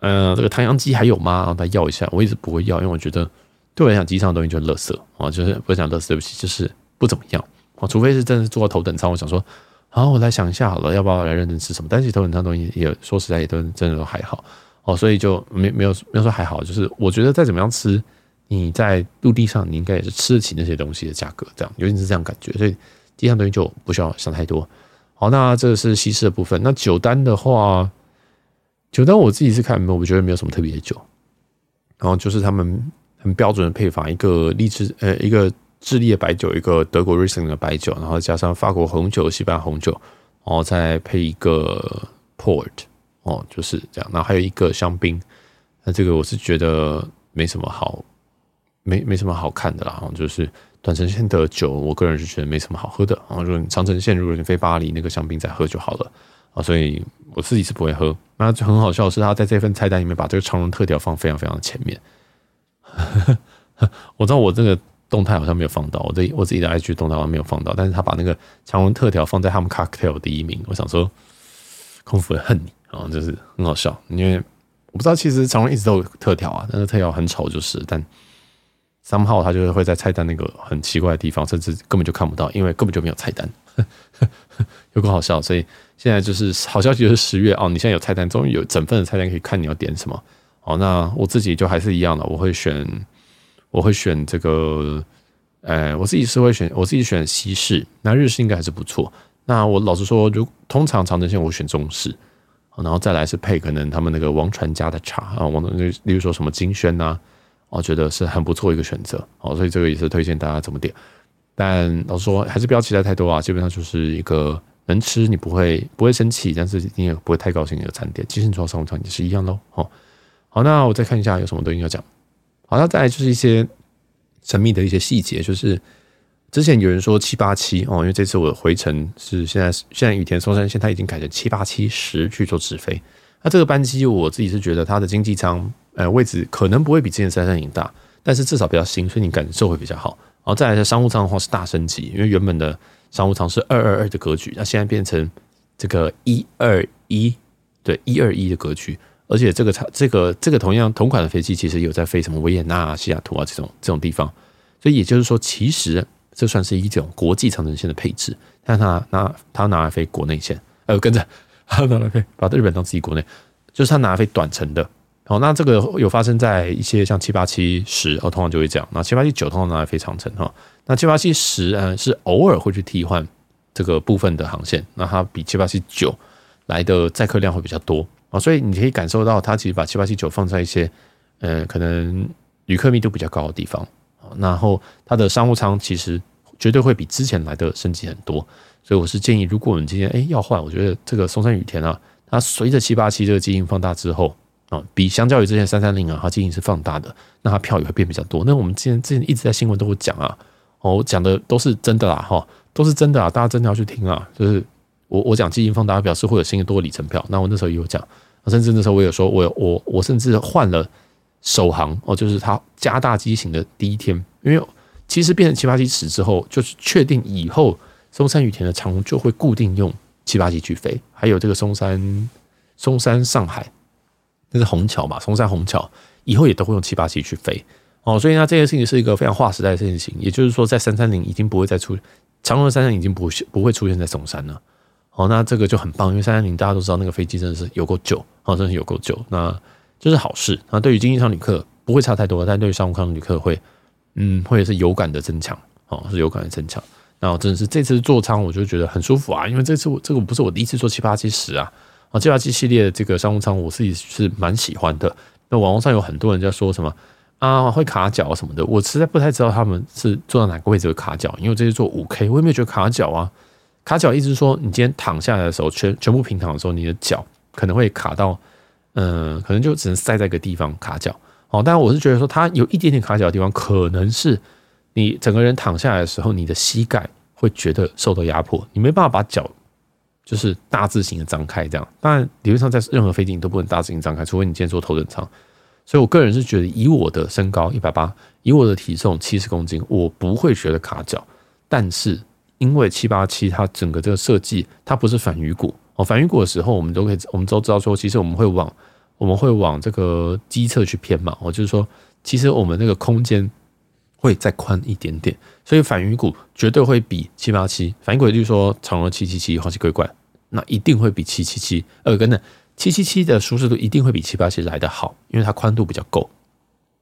呃，这个唐扬鸡还有吗？然后再要一下，我一直不会要，因为我觉得对我来讲机上的东西就是垃圾啊，就是不讲垃圾，对不起，就是不怎么样啊，除非是真的是坐头等舱，我想说。好，我来想一下好了，要不要来认真吃什么？但是头等舱东西也说实在也都真的都还好哦，所以就没没有没有说还好，就是我觉得再怎么样吃，你在陆地上你应该也是吃得起那些东西的价格，这样尤其是这样感觉，所以地上东西就不需要想太多。好，那这是西式的部分。那酒单的话，酒单我自己是看没有，我觉得没有什么特别的酒，然后就是他们很标准的配法，一个荔枝呃一个。智利的白酒，一个德国 Riesling 的白酒，然后加上法国红酒、西班牙红酒，然后再配一个 Port 哦，就是这样。然后还有一个香槟，那这个我是觉得没什么好，没没什么好看的啦。就是短程线的酒，我个人是觉得没什么好喝的。然后如果你长程线，如果你飞巴黎，那个香槟再喝就好了啊。所以我自己是不会喝。那就很好笑的是，他在这份菜单里面把这个长荣特调放非常非常的前面。我知道我这个。动态好像没有放到，我的我自己的 IG 动态好像没有放到，但是他把那个长荣特调放在他们 cocktail 第一名，我想说空服人恨你啊，就是很好笑，因为我不知道其实长荣一直都有特调啊，但是特调很丑就是，但 somehow 他就是会在菜单那个很奇怪的地方，甚至根本就看不到，因为根本就没有菜单，有够好笑，所以现在就是好消息就是十月哦，你现在有菜单，终于有整份的菜单可以看你要点什么，好，那我自己就还是一样的，我会选。我会选这个，呃，我自己是会选，我自己选西式，那日式应该还是不错。那我老实说，如通常长程线我选中式，然后再来是配可能他们那个王传家的茶啊，王例例如说什么金萱呐，我觉得是很不错一个选择哦，所以这个也是推荐大家怎么点。但老实说，还是不要期待太多啊，基本上就是一个能吃你不会不会生气，但是你也不会太高兴的餐点。其实你说商务舱也是一样喽。哦，好，那我再看一下有什么东西要讲。好，那再来就是一些神秘的一些细节，就是之前有人说七八七哦，因为这次我的回程是现在现在羽田松山线，它已经改成七八七十去做直飞。那这个班机我自己是觉得它的经济舱呃位置可能不会比之前三三零大，但是至少比较新，所以你感受会比较好。然后再来是商务舱的话是大升级，因为原本的商务舱是二二二的格局，那现在变成这个一二一，对一二一的格局，而且这个差这个这个同样同款的飞机，其实有在飞什么维也纳、西雅图啊这种这种地方，所以也就是说，其实这算是一种国际长城线的配置，但他拿他拿来飞国内线，呃，跟着 他拿来飞，把日本当自己国内，就是他拿来飞短程的。好，那这个有发生在一些像七八七十，哦，通常就会这样。那七八七九通常拿来飞长城哈，那七八七十嗯是偶尔会去替换这个部分的航线，那它比七八七九来的载客量会比较多啊，所以你可以感受到它其实把七八七九放在一些呃可能旅客密度比较高的地方啊，然后它的商务舱其实绝对会比之前来的升级很多，所以我是建议，如果我们今天哎要换，我觉得这个松山羽田啊，它随着七八七这个机型放大之后。啊，比相较于之前三三零啊，它机型是放大的，那它票也会变比较多。那我们之前之前一直在新闻都会讲啊，哦，我讲的都是真的啦，哈，都是真的啊，大家真的要去听啊。就是我我讲机型放大，表示会有新的多的里程票。那我那时候也有讲，甚至那时候我有说，我我我甚至换了首航哦，就是它加大机型的第一天，因为其实变成七八七尺之后，就是确定以后松山羽田的长荣就会固定用七八七去飞，还有这个松山松山上海。那是虹桥嘛，松山虹桥以后也都会用七八七去飞哦，所以呢，这件事情是一个非常划时代的事情。也就是说，在三三零已经不会再出长荣的三三零已经不不会出现在松山了。哦，那这个就很棒，因为三三零大家都知道那个飞机真的是有够旧，哦，真的是有够旧。那这是好事。那对于经济舱旅客不会差太多，但对于商务舱旅客会，嗯，会是有感的增强，哦，是有感的增强。那真的是这次座舱我就觉得很舒服啊，因为这次我这个不是我第一次坐七八七十啊。啊，七八七系列的这个商务舱，我自己是蛮喜欢的。那网络上有很多人在说什么啊，会卡脚什么的，我实在不太知道他们是坐到哪个位置会卡脚，因为这是坐五 K，我也没有觉得卡脚啊。卡脚意思是说，你今天躺下来的时候，全全部平躺的时候，你的脚可能会卡到，嗯、可能就只能塞在一个地方卡脚。哦，但我是觉得说，它有一点点卡脚的地方，可能是你整个人躺下来的时候，你的膝盖会觉得受到压迫，你没办法把脚。就是大字型的张开这样，当然理论上在任何飞机你都不能大字型张开，除非你今天坐头等舱。所以我个人是觉得，以我的身高一百八，以我的体重七十公斤，我不会觉得卡脚。但是因为七八七它整个这个设计，它不是反鱼骨哦，反鱼骨的时候我们都可以，我们都知道说，其实我们会往我们会往这个机侧去偏嘛，哦，就是说，其实我们那个空间会再宽一点点，所以反鱼骨绝对会比七八七反鱼骨，就是说长荣七七七、好奇怪怪。那一定会比七七七，呃，跟着七七七的舒适度一定会比七八七来得好，因为它宽度比较够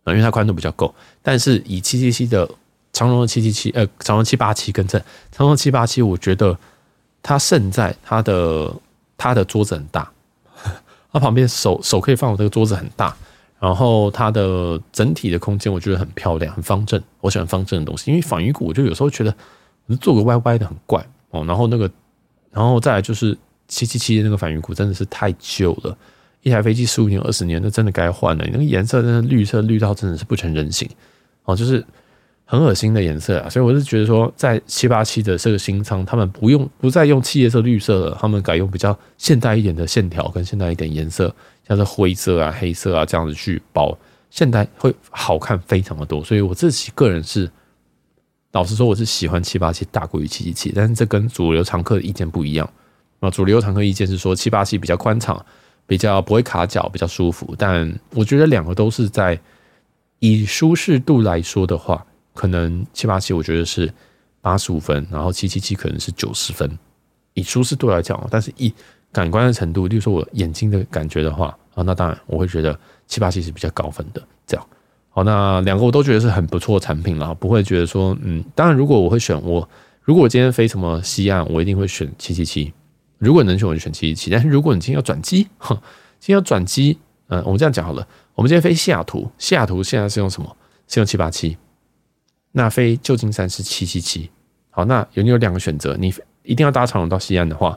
啊，因为它宽度比较够。但是以七七七的长荣的七七七，呃，长荣七八七跟着长荣七八七，我觉得它胜在它的它的桌子很大，它旁边手手可以放的这个桌子很大，然后它的整体的空间我觉得很漂亮，很方正。我喜欢方正的东西，因为反鱼骨我就有时候觉得做个歪歪的很怪哦，然后那个。然后再来就是七七七的那个反鱼骨真的是太旧了，一台飞机十五年、二十年，那真的该换了。那个颜色真的绿色绿到真的是不成人形哦，就是很恶心的颜色啊。所以我是觉得说，在七八七的这个新舱，他们不用不再用企业色绿色了，他们改用比较现代一点的线条跟现代一点颜色，像是灰色啊、黑色啊这样子去包，现代会好看非常的多。所以我自己个人是。老实说，我是喜欢七八七大过于七七七，但是这跟主流常客的意见不一样啊。主流常客意见是说七八七比较宽敞，比较不会卡脚，比较舒服。但我觉得两个都是在以舒适度来说的话，可能七八七我觉得是八十五分，然后七七七可能是九十分。以舒适度来讲，但是以感官的程度，例如说我眼睛的感觉的话啊，那当然我会觉得七八七是比较高分的。好，那两个我都觉得是很不错的产品了，不会觉得说，嗯，当然，如果我会选我，如果我今天飞什么西岸，我一定会选七七七。如果能选，我就选七七七。但是如果你今天要转机，哈，今天要转机，嗯，我们这样讲好了，我们今天飞西雅图，西雅图现在是用什么？是用七八七。那飞旧金山是七七七。好，那有你有两个选择，你一定要搭长龙到西岸的话，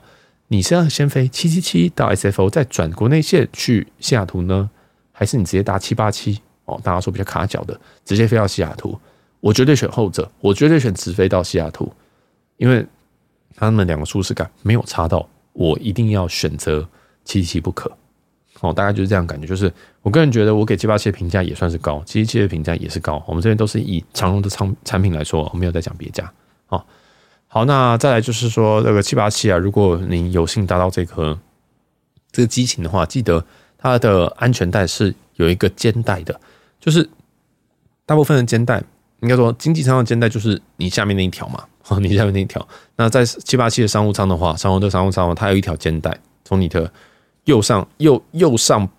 你是要先飞七七七到 SFO，再转国内线去西雅图呢，还是你直接搭七八七？哦，大家说比较卡脚的，直接飞到西雅图，我绝对选后者，我绝对选直飞到西雅图，因为他们两个舒适感没有差到我一定要选择七七不可。哦，大概就是这样感觉，就是我个人觉得我给七八七的评价也算是高，七七七的评价也是高。我们这边都是以长荣的产产品来说，我没有在讲别家。哦，好，那再来就是说这个七八七啊，如果你有幸搭到这颗这个机型的话，记得它的安全带是有一个肩带的，就是大部分的肩带，应该说经济舱的肩带就是你下面那一条嘛，你下面那一条。那在七八七的商务舱的话，商务的商务舱它有一条肩带，从你的右上右右上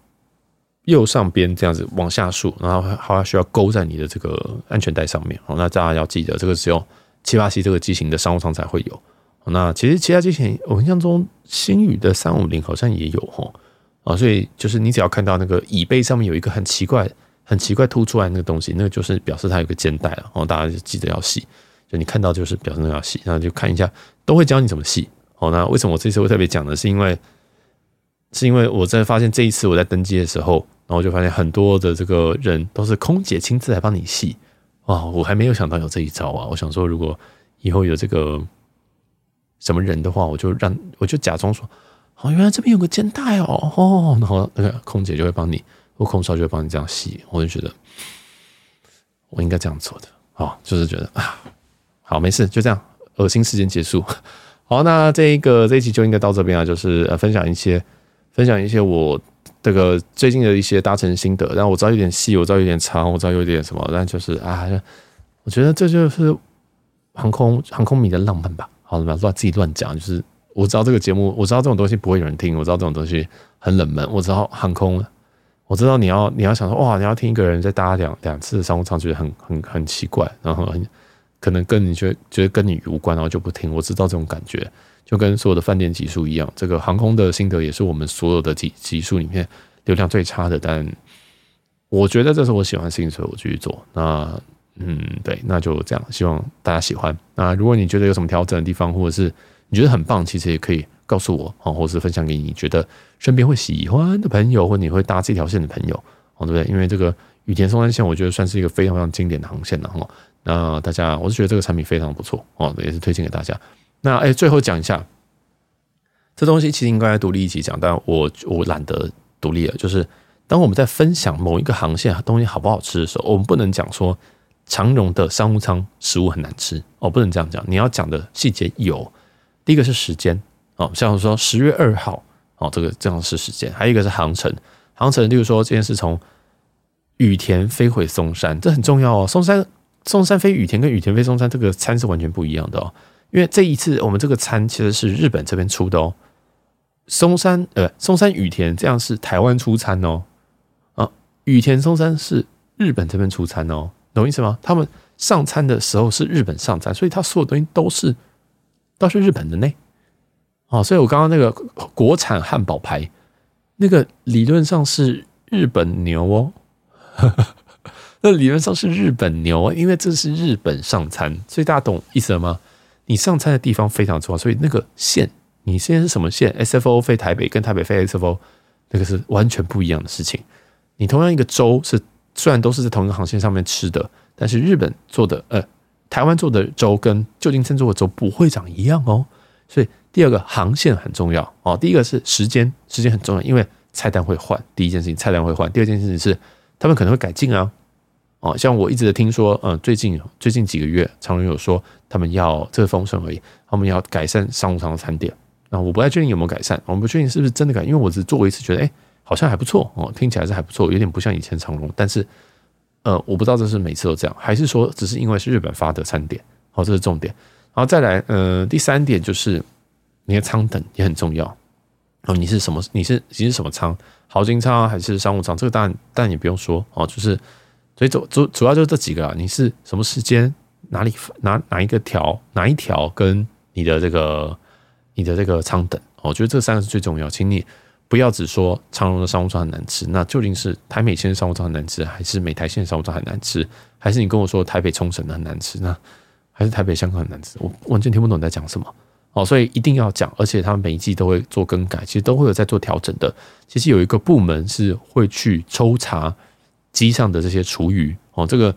右上边这样子往下竖，然后还需要勾在你的这个安全带上面。好，那大家要记得这个只有。七八七这个机型的商务舱才会有，那其实其他机型我印象中星宇的三五零好像也有哦啊，所以就是你只要看到那个椅背上面有一个很奇怪、很奇怪凸出来那个东西，那个就是表示它有个肩带了哦，大家就记得要系，就你看到就是表示那要系，那就看一下都会教你怎么系哦。那为什么我这次会特别讲呢？是因为是因为我在发现这一次我在登机的时候，然后就发现很多的这个人都是空姐亲自来帮你系。哇，我还没有想到有这一招啊！我想说，如果以后有这个什么人的话，我就让我就假装说，哦，原来这边有个肩带哦，哦，然后那个空姐就会帮你，或空少就会帮你这样洗。我就觉得我应该这样做的，哦，就是觉得啊，好，没事，就这样，恶心时间结束。好，那这一个这一期就应该到这边啊，就是呃，分享一些分享一些我。这个最近的一些搭乘心得，然后我知道有点细，我知道有点长，我知道有点什么，但就是啊，我觉得这就是航空航空迷的浪漫吧。好了，乱自己乱讲，就是我知道这个节目，我知道这种东西不会有人听，我知道这种东西很冷门，我知道航空，我知道你要你要想说哇，你要听一个人在搭两两次商务舱，觉得很很很奇怪，然后很可能跟你觉得觉得跟你无关，然后就不听。我知道这种感觉。就跟所有的饭店级数一样，这个航空的心得也是我们所有的级级数里面流量最差的。但我觉得这是我喜欢的事情，所以我继续做。那嗯，对，那就这样，希望大家喜欢。那如果你觉得有什么调整的地方，或者是你觉得很棒，其实也可以告诉我啊，或是分享给你觉得身边会喜欢的朋友，或你会搭这条线的朋友，哦，对不对？因为这个羽田松山线，我觉得算是一个非常非常经典的航线了哈。那大家，我是觉得这个产品非常不错哦，也是推荐给大家。那哎，最后讲一下，这东西其实应该独立一起讲，但我我懒得独立了。就是当我们在分享某一个航线东西好不好吃的时候，我们不能讲说长荣的商务舱食物很难吃哦，不能这样讲。你要讲的细节有，第一个是时间哦，像说十月二号哦，这个这样是时间，还有一个是航程，航程，例如说今天是从羽田飞回松山，这很重要哦。松山松山飞羽田跟羽田飞松山这个餐是完全不一样的哦。因为这一次我们这个餐其实是日本这边出的哦，松山呃松山羽田这样是台湾出餐哦，啊羽田松山是日本这边出餐哦，懂意思吗？他们上餐的时候是日本上餐，所以他所有东西都是都是日本的呢，哦，所以我刚刚那个国产汉堡牌那个理论上是日本牛哦，那理论上是日本牛，因为这是日本上餐，所以大家懂意思了吗？你上餐的地方非常重要，所以那个线，你现在是什么线？SFO 飞台北跟台北飞 SFO，那个是完全不一样的事情。你同样一个粥是虽然都是在同一个航线上面吃的，但是日本做的呃，台湾做的粥跟旧金山做的粥不会长一样哦。所以第二个航线很重要哦。第一个是时间，时间很重要，因为菜单会换。第一件事情菜单会换，第二件事情是他们可能会改进啊。哦，像我一直听说，嗯，最近最近几个月，长荣有说他们要这个丰盛而已，他们要改善商务舱的餐点。那我不太确定有没有改善，我们不确定是不是真的改，因为我只做过一次，觉得哎，好像还不错哦，听起来是还不错，有点不像以前长荣。但是，呃，我不知道这是每次都这样，还是说只是因为是日本发的餐点？好，这是重点。然后再来，呃，第三点就是你的舱等也很重要。哦，你是什么？你是你是什么舱？豪金舱还是商务舱？这个当然，当然也不用说哦，就是。所以主主主要就是这几个啊，你是什么时间哪里哪哪一个条哪一条跟你的这个你的这个舱等，我觉得这三个是最重要。请你不要只说长荣的商务舱很难吃，那究竟是台美线的商务舱很难吃，还是美台线的商务舱很难吃，还是你跟我说台北冲绳的很难吃，那还是台北香港很难吃？我完全听不懂你在讲什么哦。所以一定要讲，而且他们每一季都会做更改，其实都会有在做调整的。其实有一个部门是会去抽查。机上的这些厨余哦，这个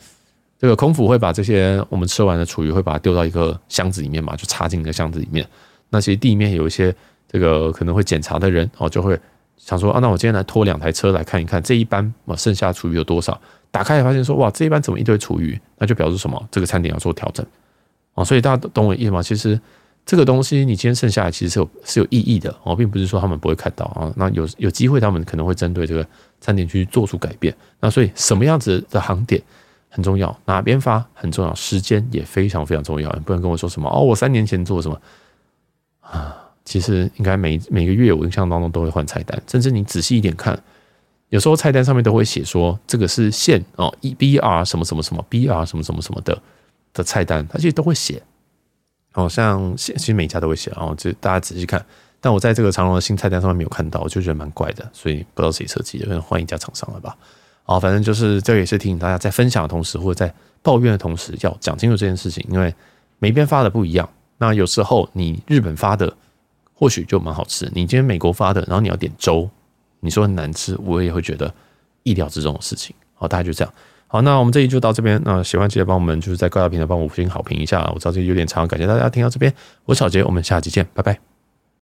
这个空服会把这些我们吃完的厨余会把它丢到一个箱子里面嘛，就插进一个箱子里面。那其实地面有一些这个可能会检查的人哦，就会想说啊，那我今天来拖两台车来看一看这一班啊剩下厨余有多少？打开发现说哇，这一班怎么一堆厨余？那就表示什么？这个餐点要做调整哦，所以大家懂我意思吗？其实这个东西你今天剩下来其实是有是有意义的哦，并不是说他们不会看到啊。那有有机会他们可能会针对这个餐点去做出改变。那所以什么样子的航点很重要，哪边发很重要，时间也非常非常重要。你不能跟我说什么哦，我三年前做什么啊？其实应该每每个月我印象当中都会换菜单，甚至你仔细一点看，有时候菜单上面都会写说这个是现哦，E B R 什么什么什么 B R 什么什么什么的。的菜单，他其实都会写，好像其实每家都会写，然后就大家仔细看。但我在这个长隆的新菜单上面没有看到，我就觉得蛮怪的，所以不知道谁设计的，可能换一家厂商了吧。好，反正就是这也是提醒大家，在分享的同时或者在抱怨的同时，要讲清楚这件事情，因为每边发的不一样。那有时候你日本发的或许就蛮好吃，你今天美国发的，然后你要点粥，你说很难吃，我也会觉得意料之中的事情。好，大家就这样。好，那我们这一集就到这边。那喜欢记得帮我们就是在各大平台帮我五星好评一下。我知道这有点长，感谢大家听到这边。我是小杰，我们下期见，拜拜。